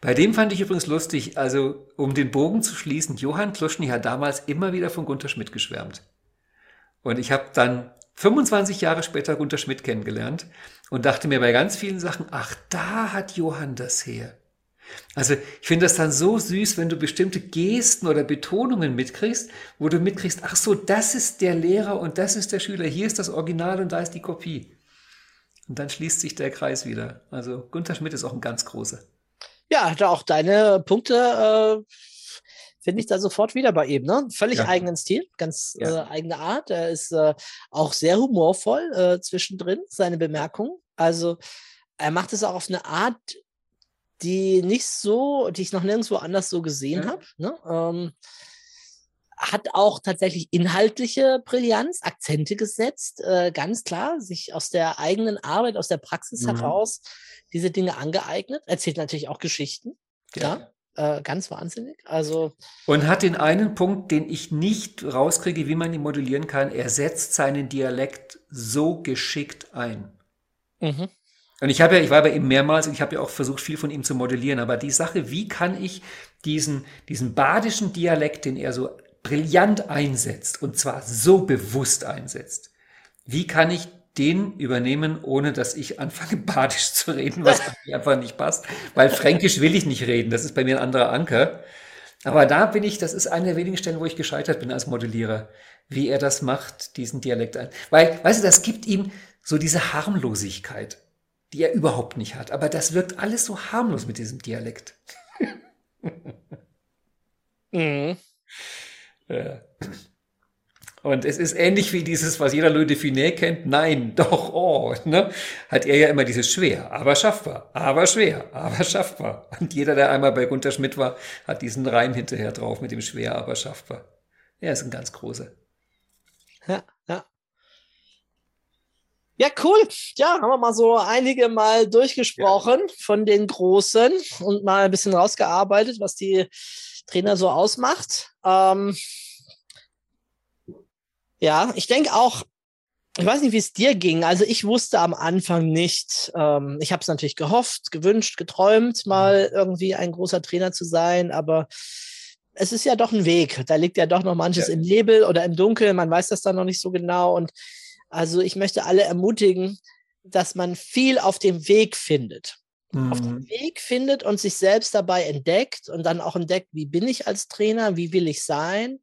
Bei dem fand ich übrigens lustig, also um den Bogen zu schließen, Johann Kluschny hat damals immer wieder von Gunter Schmidt geschwärmt. Und ich habe dann 25 Jahre später Gunter Schmidt kennengelernt und dachte mir bei ganz vielen Sachen, ach, da hat Johann das her. Also ich finde das dann so süß, wenn du bestimmte Gesten oder Betonungen mitkriegst, wo du mitkriegst, ach so, das ist der Lehrer und das ist der Schüler, hier ist das Original und da ist die Kopie. Und dann schließt sich der Kreis wieder. Also Gunther Schmidt ist auch ein ganz großer. Ja, auch deine Punkte äh, finde ich da sofort wieder bei ihm. Ne? Völlig ja. eigenen Stil, ganz ja. äh, eigene Art. Er ist äh, auch sehr humorvoll äh, zwischendrin, seine Bemerkungen. Also er macht es auch auf eine Art, die nicht so, die ich noch nirgendwo anders so gesehen ja. habe. Ne? Ähm, hat auch tatsächlich inhaltliche Brillanz, Akzente gesetzt, äh, ganz klar, sich aus der eigenen Arbeit, aus der Praxis mhm. heraus diese Dinge angeeignet, erzählt natürlich auch Geschichten, ja. ja äh, ganz wahnsinnig. Also und hat den einen Punkt, den ich nicht rauskriege, wie man ihn modellieren kann. Er setzt seinen Dialekt so geschickt ein. Mhm. Und ich habe ja, ich war bei ihm mehrmals und ich habe ja auch versucht, viel von ihm zu modellieren. Aber die Sache, wie kann ich diesen, diesen badischen Dialekt, den er so brillant einsetzt und zwar so bewusst einsetzt, wie kann ich den übernehmen, ohne dass ich anfange, [laughs] badisch zu reden, was mir einfach nicht passt? Weil Fränkisch will ich nicht reden, das ist bei mir ein anderer Anker. Aber da bin ich, das ist eine der wenigen Stellen, wo ich gescheitert bin als Modellierer, wie er das macht, diesen Dialekt ein. Weil, weißt du, das gibt ihm so diese Harmlosigkeit, die er überhaupt nicht hat. Aber das wirkt alles so harmlos mit diesem Dialekt. [laughs] mhm. Ja. Und es ist ähnlich wie dieses, was jeder Louis de Finet kennt. Nein, doch, oh, ne? Hat er ja immer dieses schwer, aber schaffbar, aber schwer, aber schaffbar. Und jeder, der einmal bei Gunter Schmidt war, hat diesen Reim hinterher drauf mit dem schwer, aber schaffbar. Er ist ein ganz großer. Ja, ja. Ja, cool. Ja, haben wir mal so einige Mal durchgesprochen ja. von den Großen und mal ein bisschen rausgearbeitet, was die Trainer so ausmacht. Ähm, ja, ich denke auch, ich weiß nicht, wie es dir ging. Also ich wusste am Anfang nicht, ähm, ich habe es natürlich gehofft, gewünscht, geträumt, mal mhm. irgendwie ein großer Trainer zu sein, aber es ist ja doch ein Weg. Da liegt ja doch noch manches ja. im Nebel oder im Dunkeln. Man weiß das dann noch nicht so genau. Und also ich möchte alle ermutigen, dass man viel auf dem Weg findet. Mhm. Auf dem mhm. Weg findet und sich selbst dabei entdeckt und dann auch entdeckt, wie bin ich als Trainer, wie will ich sein,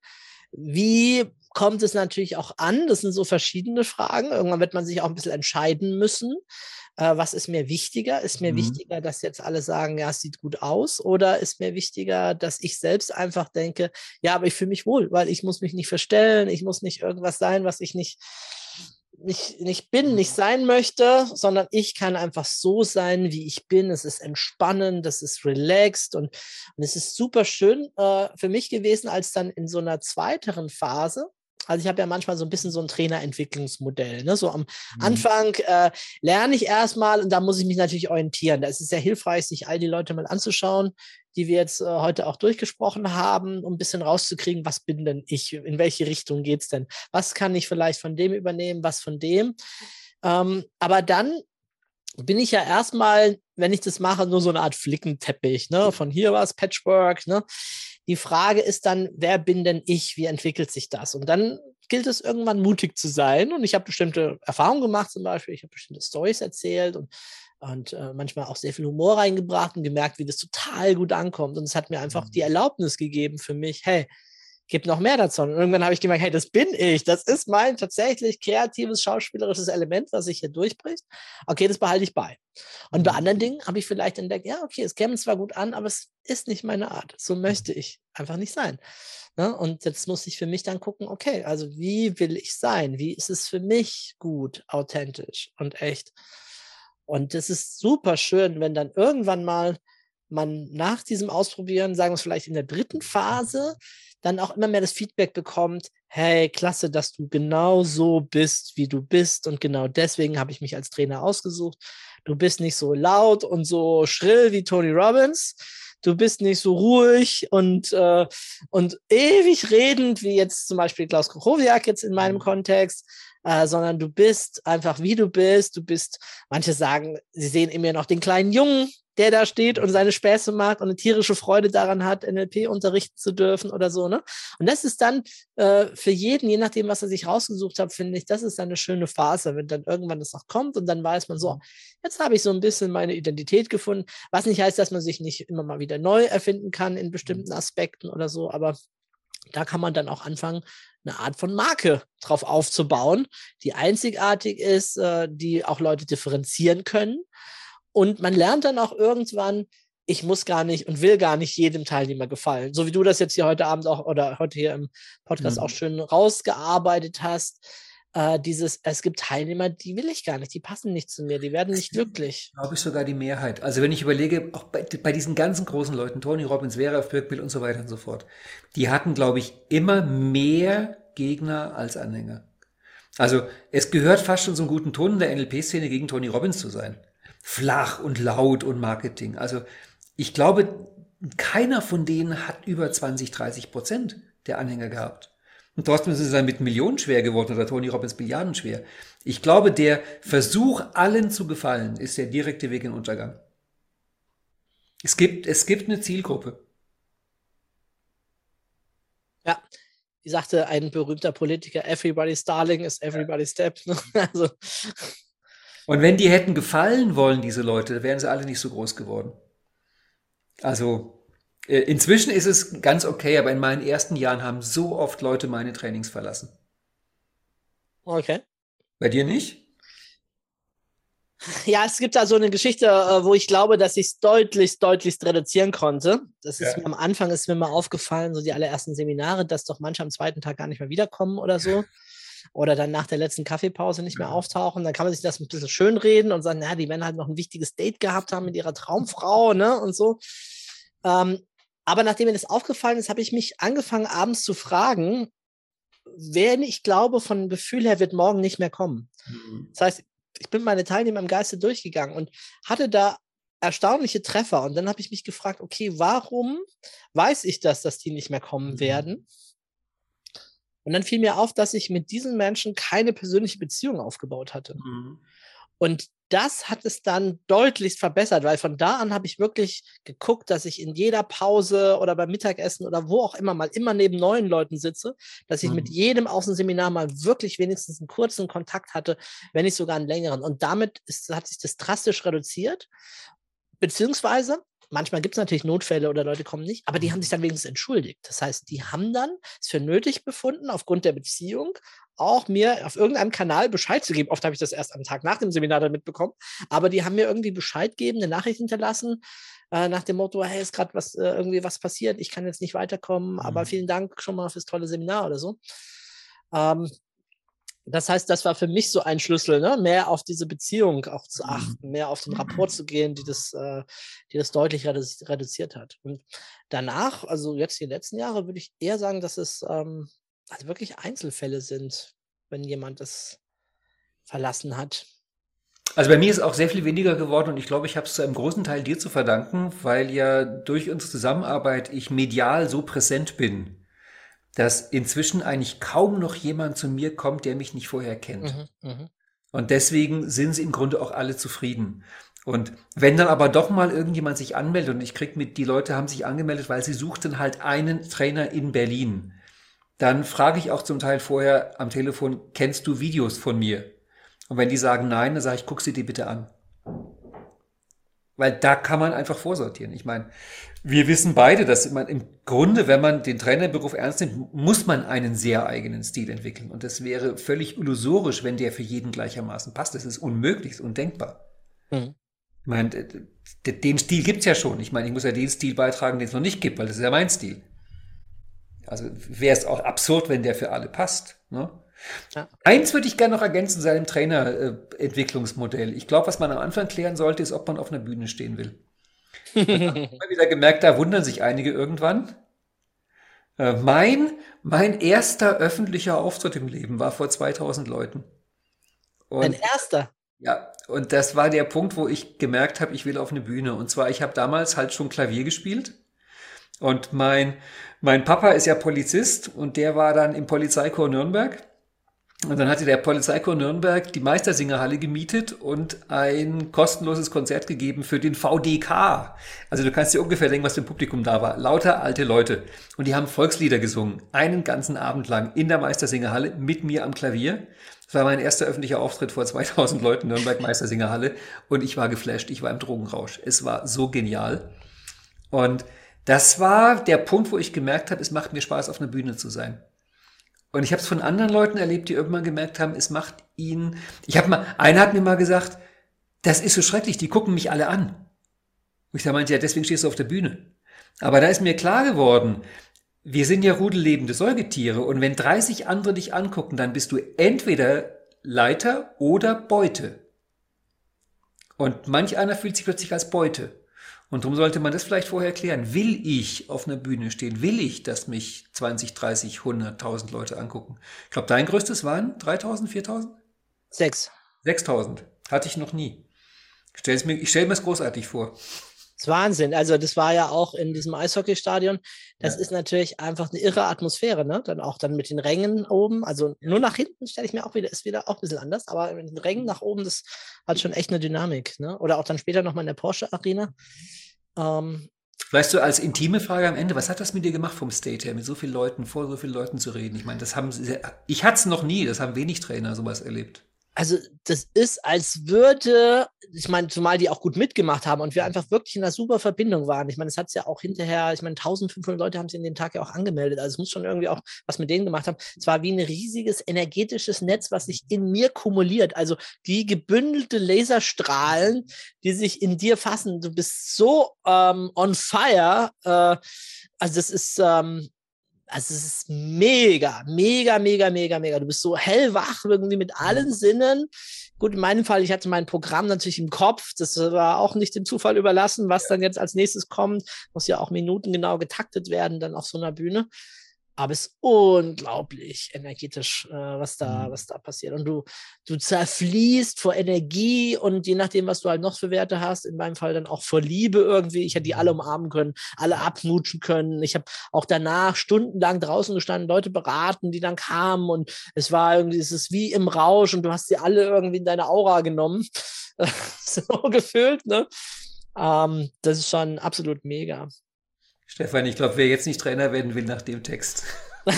wie kommt es natürlich auch an. Das sind so verschiedene Fragen. Irgendwann wird man sich auch ein bisschen entscheiden müssen. Äh, was ist mir wichtiger? Ist mir mhm. wichtiger, dass jetzt alle sagen, ja, es sieht gut aus? Oder ist mir wichtiger, dass ich selbst einfach denke, ja, aber ich fühle mich wohl, weil ich muss mich nicht verstellen, ich muss nicht irgendwas sein, was ich nicht, nicht, nicht bin, nicht sein möchte, sondern ich kann einfach so sein, wie ich bin. Es ist entspannend, es ist relaxed und, und es ist super schön äh, für mich gewesen, als dann in so einer zweiteren Phase, also ich habe ja manchmal so ein bisschen so ein Trainerentwicklungsmodell. Ne? So am mhm. Anfang äh, lerne ich erstmal und da muss ich mich natürlich orientieren. Da ist es sehr hilfreich, sich all die Leute mal anzuschauen, die wir jetzt äh, heute auch durchgesprochen haben, um ein bisschen rauszukriegen, was bin denn ich, in welche Richtung geht es denn? Was kann ich vielleicht von dem übernehmen, was von dem? Ähm, aber dann bin ich ja erstmal, wenn ich das mache, nur so eine Art Flickenteppich, ne? Von hier was, Patchwork, ne? Die Frage ist dann, wer bin denn ich? Wie entwickelt sich das? Und dann gilt es irgendwann mutig zu sein. Und ich habe bestimmte Erfahrungen gemacht, zum Beispiel. Ich habe bestimmte Stories erzählt und, und äh, manchmal auch sehr viel Humor reingebracht und gemerkt, wie das total gut ankommt. Und es hat mir einfach die mhm. Erlaubnis gegeben für mich, hey, gibt noch mehr dazu. Und irgendwann habe ich gemerkt, hey, das bin ich. Das ist mein tatsächlich kreatives, schauspielerisches Element, was sich hier durchbricht. Okay, das behalte ich bei. Und bei mhm. anderen Dingen habe ich vielleicht entdeckt, ja, okay, es käme zwar gut an, aber es ist nicht meine Art. So möchte ich einfach nicht sein. Ne? Und jetzt muss ich für mich dann gucken, okay, also wie will ich sein? Wie ist es für mich gut, authentisch und echt? Und das ist super schön, wenn dann irgendwann mal man nach diesem Ausprobieren, sagen wir es vielleicht in der dritten Phase, dann auch immer mehr das Feedback bekommt, hey, klasse, dass du genau so bist, wie du bist und genau deswegen habe ich mich als Trainer ausgesucht. Du bist nicht so laut und so schrill wie Tony Robbins. Du bist nicht so ruhig und, äh, und ewig redend, wie jetzt zum Beispiel Klaus Kochowiak jetzt in meinem mhm. Kontext, äh, sondern du bist einfach wie du bist. Du bist, manche sagen, sie sehen in mir noch den kleinen Jungen, der da steht und seine Späße macht und eine tierische Freude daran hat, NLP unterrichten zu dürfen oder so. Ne? Und das ist dann äh, für jeden, je nachdem, was er sich rausgesucht hat, finde ich, das ist dann eine schöne Phase, wenn dann irgendwann das noch kommt und dann weiß man so, mhm. jetzt habe ich so ein bisschen meine Identität gefunden, was nicht heißt, dass man sich nicht immer mal wieder neu erfinden kann in bestimmten mhm. Aspekten oder so, aber da kann man dann auch anfangen, eine Art von Marke drauf aufzubauen, die einzigartig ist, äh, die auch Leute differenzieren können und man lernt dann auch irgendwann, ich muss gar nicht und will gar nicht jedem Teilnehmer gefallen. So wie du das jetzt hier heute Abend auch oder heute hier im Podcast mhm. auch schön rausgearbeitet hast. Äh, dieses, es gibt Teilnehmer, die will ich gar nicht, die passen nicht zu mir, die werden nicht glücklich. Glaube ich sogar die Mehrheit. Also wenn ich überlege, auch bei, bei diesen ganzen großen Leuten, Tony Robbins, Vera Birkbill und so weiter und so fort, die hatten, glaube ich, immer mehr Gegner als Anhänger. Also es gehört fast schon zum guten Ton in der NLP-Szene gegen Tony Robbins zu sein flach und laut und Marketing. Also ich glaube, keiner von denen hat über 20, 30 Prozent der Anhänger gehabt. Und trotzdem ist es dann mit Millionen schwer geworden oder Tony Robbins Milliarden schwer. Ich glaube, der Versuch, allen zu gefallen, ist der direkte Weg in den Untergang. Es gibt, es gibt eine Zielgruppe. Ja, wie sagte ein berühmter Politiker, everybody's darling is everybody's step. [laughs] also, und wenn die hätten gefallen wollen, diese Leute, wären sie alle nicht so groß geworden. Also inzwischen ist es ganz okay, aber in meinen ersten Jahren haben so oft Leute meine Trainings verlassen. Okay. Bei dir nicht? [laughs] Ja, es gibt da so eine Geschichte, äh, wo ich glaube, dass ich es deutlich, deutlich reduzieren konnte. Das ist ja. mir am Anfang ist mir mal aufgefallen, so die allerersten Seminare, dass doch manche am zweiten Tag gar nicht mehr wiederkommen oder so [laughs] oder dann nach der letzten Kaffeepause nicht mehr auftauchen. Dann kann man sich das ein bisschen schönreden und sagen, ja, die werden halt noch ein wichtiges Date gehabt haben mit ihrer Traumfrau, ne, und so. Ähm, aber nachdem mir das aufgefallen ist, habe ich mich angefangen, abends zu fragen, wer ich glaube, von Gefühl her wird morgen nicht mehr kommen. Mhm. Das heißt, ich bin meine Teilnehmer im Geiste durchgegangen und hatte da erstaunliche Treffer. Und dann habe ich mich gefragt, okay, warum weiß ich das, dass die nicht mehr kommen mhm. werden? Und dann fiel mir auf, dass ich mit diesen Menschen keine persönliche Beziehung aufgebaut hatte. Mhm. Und das hat es dann deutlichst verbessert, weil von da an habe ich wirklich geguckt, dass ich in jeder Pause oder beim Mittagessen oder wo auch immer mal immer neben neuen Leuten sitze, dass ich mhm. mit jedem Außenseminar mal wirklich wenigstens einen kurzen Kontakt hatte, wenn nicht sogar einen längeren. Und damit ist, hat sich das drastisch reduziert. Beziehungsweise manchmal gibt es natürlich Notfälle oder Leute kommen nicht, aber die haben sich dann wenigstens entschuldigt. Das heißt, die haben dann es für nötig befunden, aufgrund der Beziehung auch mir auf irgendeinem Kanal Bescheid zu geben. Oft habe ich das erst am Tag nach dem Seminar dann mitbekommen, aber die haben mir irgendwie Bescheid gegeben, eine Nachricht hinterlassen, äh, nach dem Motto, hey, ist gerade was, äh, irgendwie was passiert, ich kann jetzt nicht weiterkommen, mhm. aber vielen Dank schon mal fürs tolle Seminar oder so. Ähm, das heißt, das war für mich so ein Schlüssel, ne? mehr auf diese Beziehung auch zu mhm. achten, mehr auf den Rapport [clears throat] zu gehen, die das, äh, die das deutlich reduziert hat. Und danach, also jetzt die letzten Jahre, würde ich eher sagen, dass es ähm, also wirklich Einzelfälle sind, wenn jemand es verlassen hat. Also bei mir ist auch sehr viel weniger geworden und ich glaube, ich habe es zu einem großen Teil dir zu verdanken, weil ja durch unsere Zusammenarbeit ich medial so präsent bin dass inzwischen eigentlich kaum noch jemand zu mir kommt, der mich nicht vorher kennt. Mhm, mh. Und deswegen sind sie im Grunde auch alle zufrieden. Und wenn dann aber doch mal irgendjemand sich anmeldet und ich krieg mit, die Leute haben sich angemeldet, weil sie suchten halt einen Trainer in Berlin, dann frage ich auch zum Teil vorher am Telefon, kennst du Videos von mir? Und wenn die sagen nein, dann sage ich, guck sie dir bitte an. Weil da kann man einfach vorsortieren. Ich meine, wir wissen beide, dass man im Grunde, wenn man den Trainerberuf ernst nimmt, muss man einen sehr eigenen Stil entwickeln. Und das wäre völlig illusorisch, wenn der für jeden gleichermaßen passt. Das ist unmöglich, ist undenkbar. Mhm. Ich meine, den Stil gibt's ja schon. Ich meine, ich muss ja den Stil beitragen, den es noch nicht gibt, weil das ist ja mein Stil. Also wäre es auch absurd, wenn der für alle passt. Ne? Ja. Eins würde ich gerne noch ergänzen seinem Trainerentwicklungsmodell. ich glaube, was man am Anfang klären sollte, ist, ob man auf einer Bühne stehen will. ich habe wieder gemerkt, da wundern sich einige irgendwann. Äh, mein, mein erster öffentlicher Auftritt im Leben war vor 2000 Leuten. Und, Ein erster? Ja, und das war der Punkt, wo ich gemerkt habe, ich will auf eine Bühne. Und zwar, ich habe damals halt schon Klavier gespielt. Und mein, mein Papa ist ja Polizist und der war dann im Polizeikorps Nürnberg. Und dann hatte der Polizeichor Nürnberg die Meistersingerhalle gemietet und ein kostenloses Konzert gegeben für den VDK. Also du kannst dir ungefähr denken, was für Publikum da war. Lauter alte Leute. Und die haben Volkslieder gesungen. Einen ganzen Abend lang in der Meistersingerhalle mit mir am Klavier. Das war mein erster öffentlicher Auftritt vor 2000 Leuten, Nürnberg Meistersingerhalle. Und ich war geflasht. Ich war im Drogenrausch. Es war so genial. Und das war der Punkt, wo ich gemerkt habe, es macht mir Spaß, auf einer Bühne zu sein. Und ich habe es von anderen Leuten erlebt, die irgendwann gemerkt haben, es macht ihnen. Ich habe mal, einer hat mir mal gesagt, das ist so schrecklich, die gucken mich alle an. Und ich da meinte, ja, deswegen stehst du auf der Bühne. Aber da ist mir klar geworden, wir sind ja rudellebende Säugetiere und wenn 30 andere dich angucken, dann bist du entweder Leiter oder Beute. Und manch einer fühlt sich plötzlich als Beute. Und darum sollte man das vielleicht vorher klären. Will ich auf einer Bühne stehen? Will ich, dass mich 20, 30, 100.000 Leute angucken? Ich glaube, dein größtes waren 3.000, 4.000? Sechs. 6.000. Hatte ich noch nie. Ich stelle mir, ich stell mir es großartig vor. Das ist Wahnsinn. Also, das war ja auch in diesem Eishockeystadion. Das ja. ist natürlich einfach eine irre Atmosphäre, ne? Dann auch dann mit den Rängen oben. Also nur nach hinten stelle ich mir auch wieder, ist wieder auch ein bisschen anders, aber mit den Rängen nach oben, das hat schon echt eine Dynamik, ne? Oder auch dann später nochmal in der Porsche Arena. Ähm, Weißt du, als intime Frage am Ende, was hat das mit dir gemacht vom State her, mit so vielen Leuten, vor so vielen Leuten zu reden? Ich meine, das haben, ich hatte es noch nie, das haben wenig Trainer sowas erlebt also das ist, als würde, ich meine, zumal die auch gut mitgemacht haben und wir einfach wirklich in einer super Verbindung waren. Ich meine, es hat es ja auch hinterher, ich meine, 1500 Leute haben sich in dem Tag ja auch angemeldet. Also es muss schon irgendwie auch was mit denen gemacht haben. Es war wie ein riesiges energetisches Netz, was sich in mir kumuliert. Also die gebündelte Laserstrahlen, die sich in dir fassen. Du bist so ähm, on fire. Äh, also das ist, ähm, also es ist mega, mega, mega, mega, mega. Du bist so hellwach irgendwie mit allen Sinnen. Gut, in meinem Fall, ich hatte mein Programm natürlich im Kopf. Das war auch nicht dem Zufall überlassen, was dann jetzt als nächstes kommt. Muss ja auch minutengenau getaktet werden, dann auf so einer Bühne. Aber es ist unglaublich energetisch, äh, was da, mhm. was da passiert. Und du, du zerfließt vor Energie und je nachdem, was du halt noch für Werte hast, in meinem Fall dann auch vor Liebe irgendwie. Ich hätte die alle mhm. umarmen können, alle abmutschen können. Ich habe auch danach stundenlang draußen gestanden, Leute beraten, die dann kamen und es war irgendwie, es ist wie im Rausch und du hast sie alle irgendwie in deine Aura genommen. [laughs] so gefühlt, ne? Ähm, das ist schon absolut mega. Stefan, ich glaube, wer jetzt nicht Trainer werden will nach dem Text. [laughs]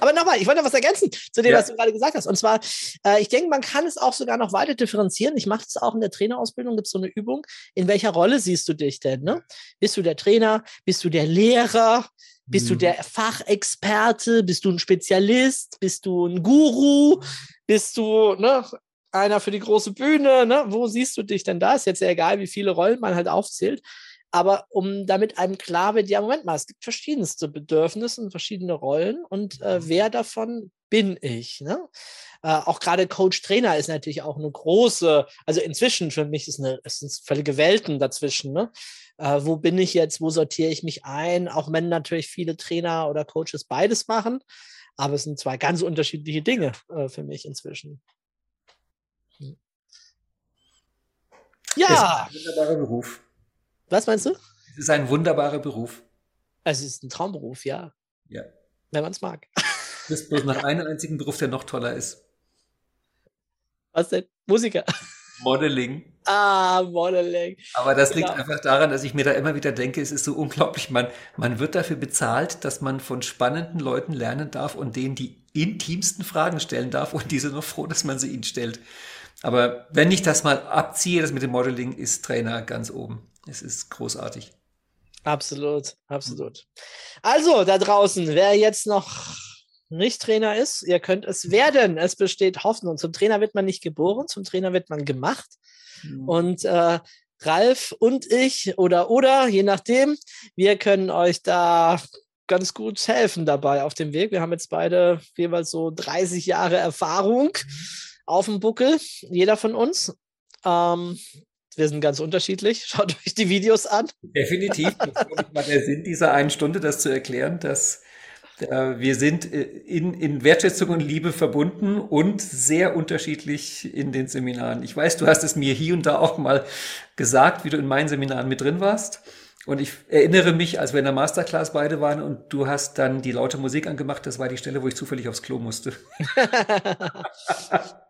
Aber nochmal, ich wollte noch was ergänzen zu dem, ja. was du gerade gesagt hast. Und zwar, äh, ich denke, man kann es auch sogar noch weiter differenzieren. Ich mache es auch in der Trainerausbildung, gibt es so eine Übung. In welcher Rolle siehst du dich denn? Ne? Bist du der Trainer? Bist du der Lehrer? Bist mhm. du der Fachexperte? Bist du ein Spezialist? Bist du ein Guru? Bist du ne, einer für die große Bühne? Ne? Wo siehst du dich denn da? Ist jetzt ja egal, wie viele Rollen man halt aufzählt. Aber um damit einem klar wird, ja, Moment mal, es gibt verschiedenste Bedürfnisse und verschiedene Rollen und äh, mhm. wer davon bin ich? Ne? Äh, auch gerade Coach-Trainer ist natürlich auch eine große, also inzwischen für mich ist eine, es sind völlige Welten dazwischen. Ne? Äh, wo bin ich jetzt? Wo sortiere ich mich ein? Auch wenn natürlich viele Trainer oder Coaches beides machen, aber es sind zwei ganz unterschiedliche Dinge äh, für mich inzwischen. Hm. Ja. Das ist ein wunderbarer Beruf. Was meinst du? Es ist ein wunderbarer Beruf. Es ist ein Traumberuf, ja. Ja. Wenn man es mag. Du bist bloß nach einem einzigen Beruf, der noch toller ist. Was denn? Musiker. Modeling. Ah, Modeling. Aber das liegt genau. einfach daran, dass ich mir da immer wieder denke, es ist so unglaublich. Man, man wird dafür bezahlt, dass man von spannenden Leuten lernen darf und denen die intimsten Fragen stellen darf und diese noch froh, dass man sie ihnen stellt. Aber wenn ich das mal abziehe, das mit dem Modeling ist Trainer ganz oben. Es ist großartig. Absolut, absolut. Also, da draußen, wer jetzt noch nicht Trainer ist, ihr könnt es werden. Es besteht Hoffnung. Zum Trainer wird man nicht geboren, zum Trainer wird man gemacht. Mhm. Und äh, Ralf und ich oder oder, je nachdem, wir können euch da ganz gut helfen dabei auf dem Weg. Wir haben jetzt beide jeweils so 30 Jahre Erfahrung auf dem Buckel, jeder von uns. Ähm, wir sind ganz unterschiedlich. [laughs] Schaut euch die Videos an. Definitiv. Das ist mal der Sinn dieser einen Stunde, das zu erklären, dass äh, wir sind äh, in, in Wertschätzung und Liebe verbunden und sehr unterschiedlich in den Seminaren. Ich weiß, du hast es mir hier und da auch mal gesagt, wie du in meinen Seminaren mit drin warst. Und ich erinnere mich, als wir in der Masterclass beide waren und du hast dann die laute Musik angemacht, das war die Stelle, wo ich zufällig aufs Klo musste. [laughs]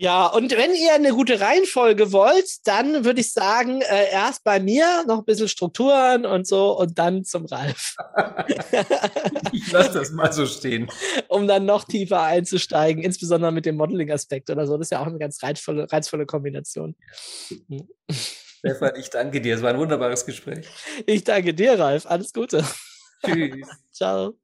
Ja, und wenn ihr eine gute Reihenfolge wollt, dann würde ich sagen, äh, erst bei mir noch ein bisschen Strukturen und so und dann zum Ralf. [laughs] ich lasse das mal so stehen. Um dann noch tiefer einzusteigen, insbesondere mit dem Modeling-Aspekt oder so. Das ist ja auch eine ganz reizvolle, reizvolle Kombination. [laughs] Stefan, ich danke dir. Es war ein wunderbares Gespräch. Ich danke dir, Ralf. Alles Gute. Tschüss. [laughs] Ciao.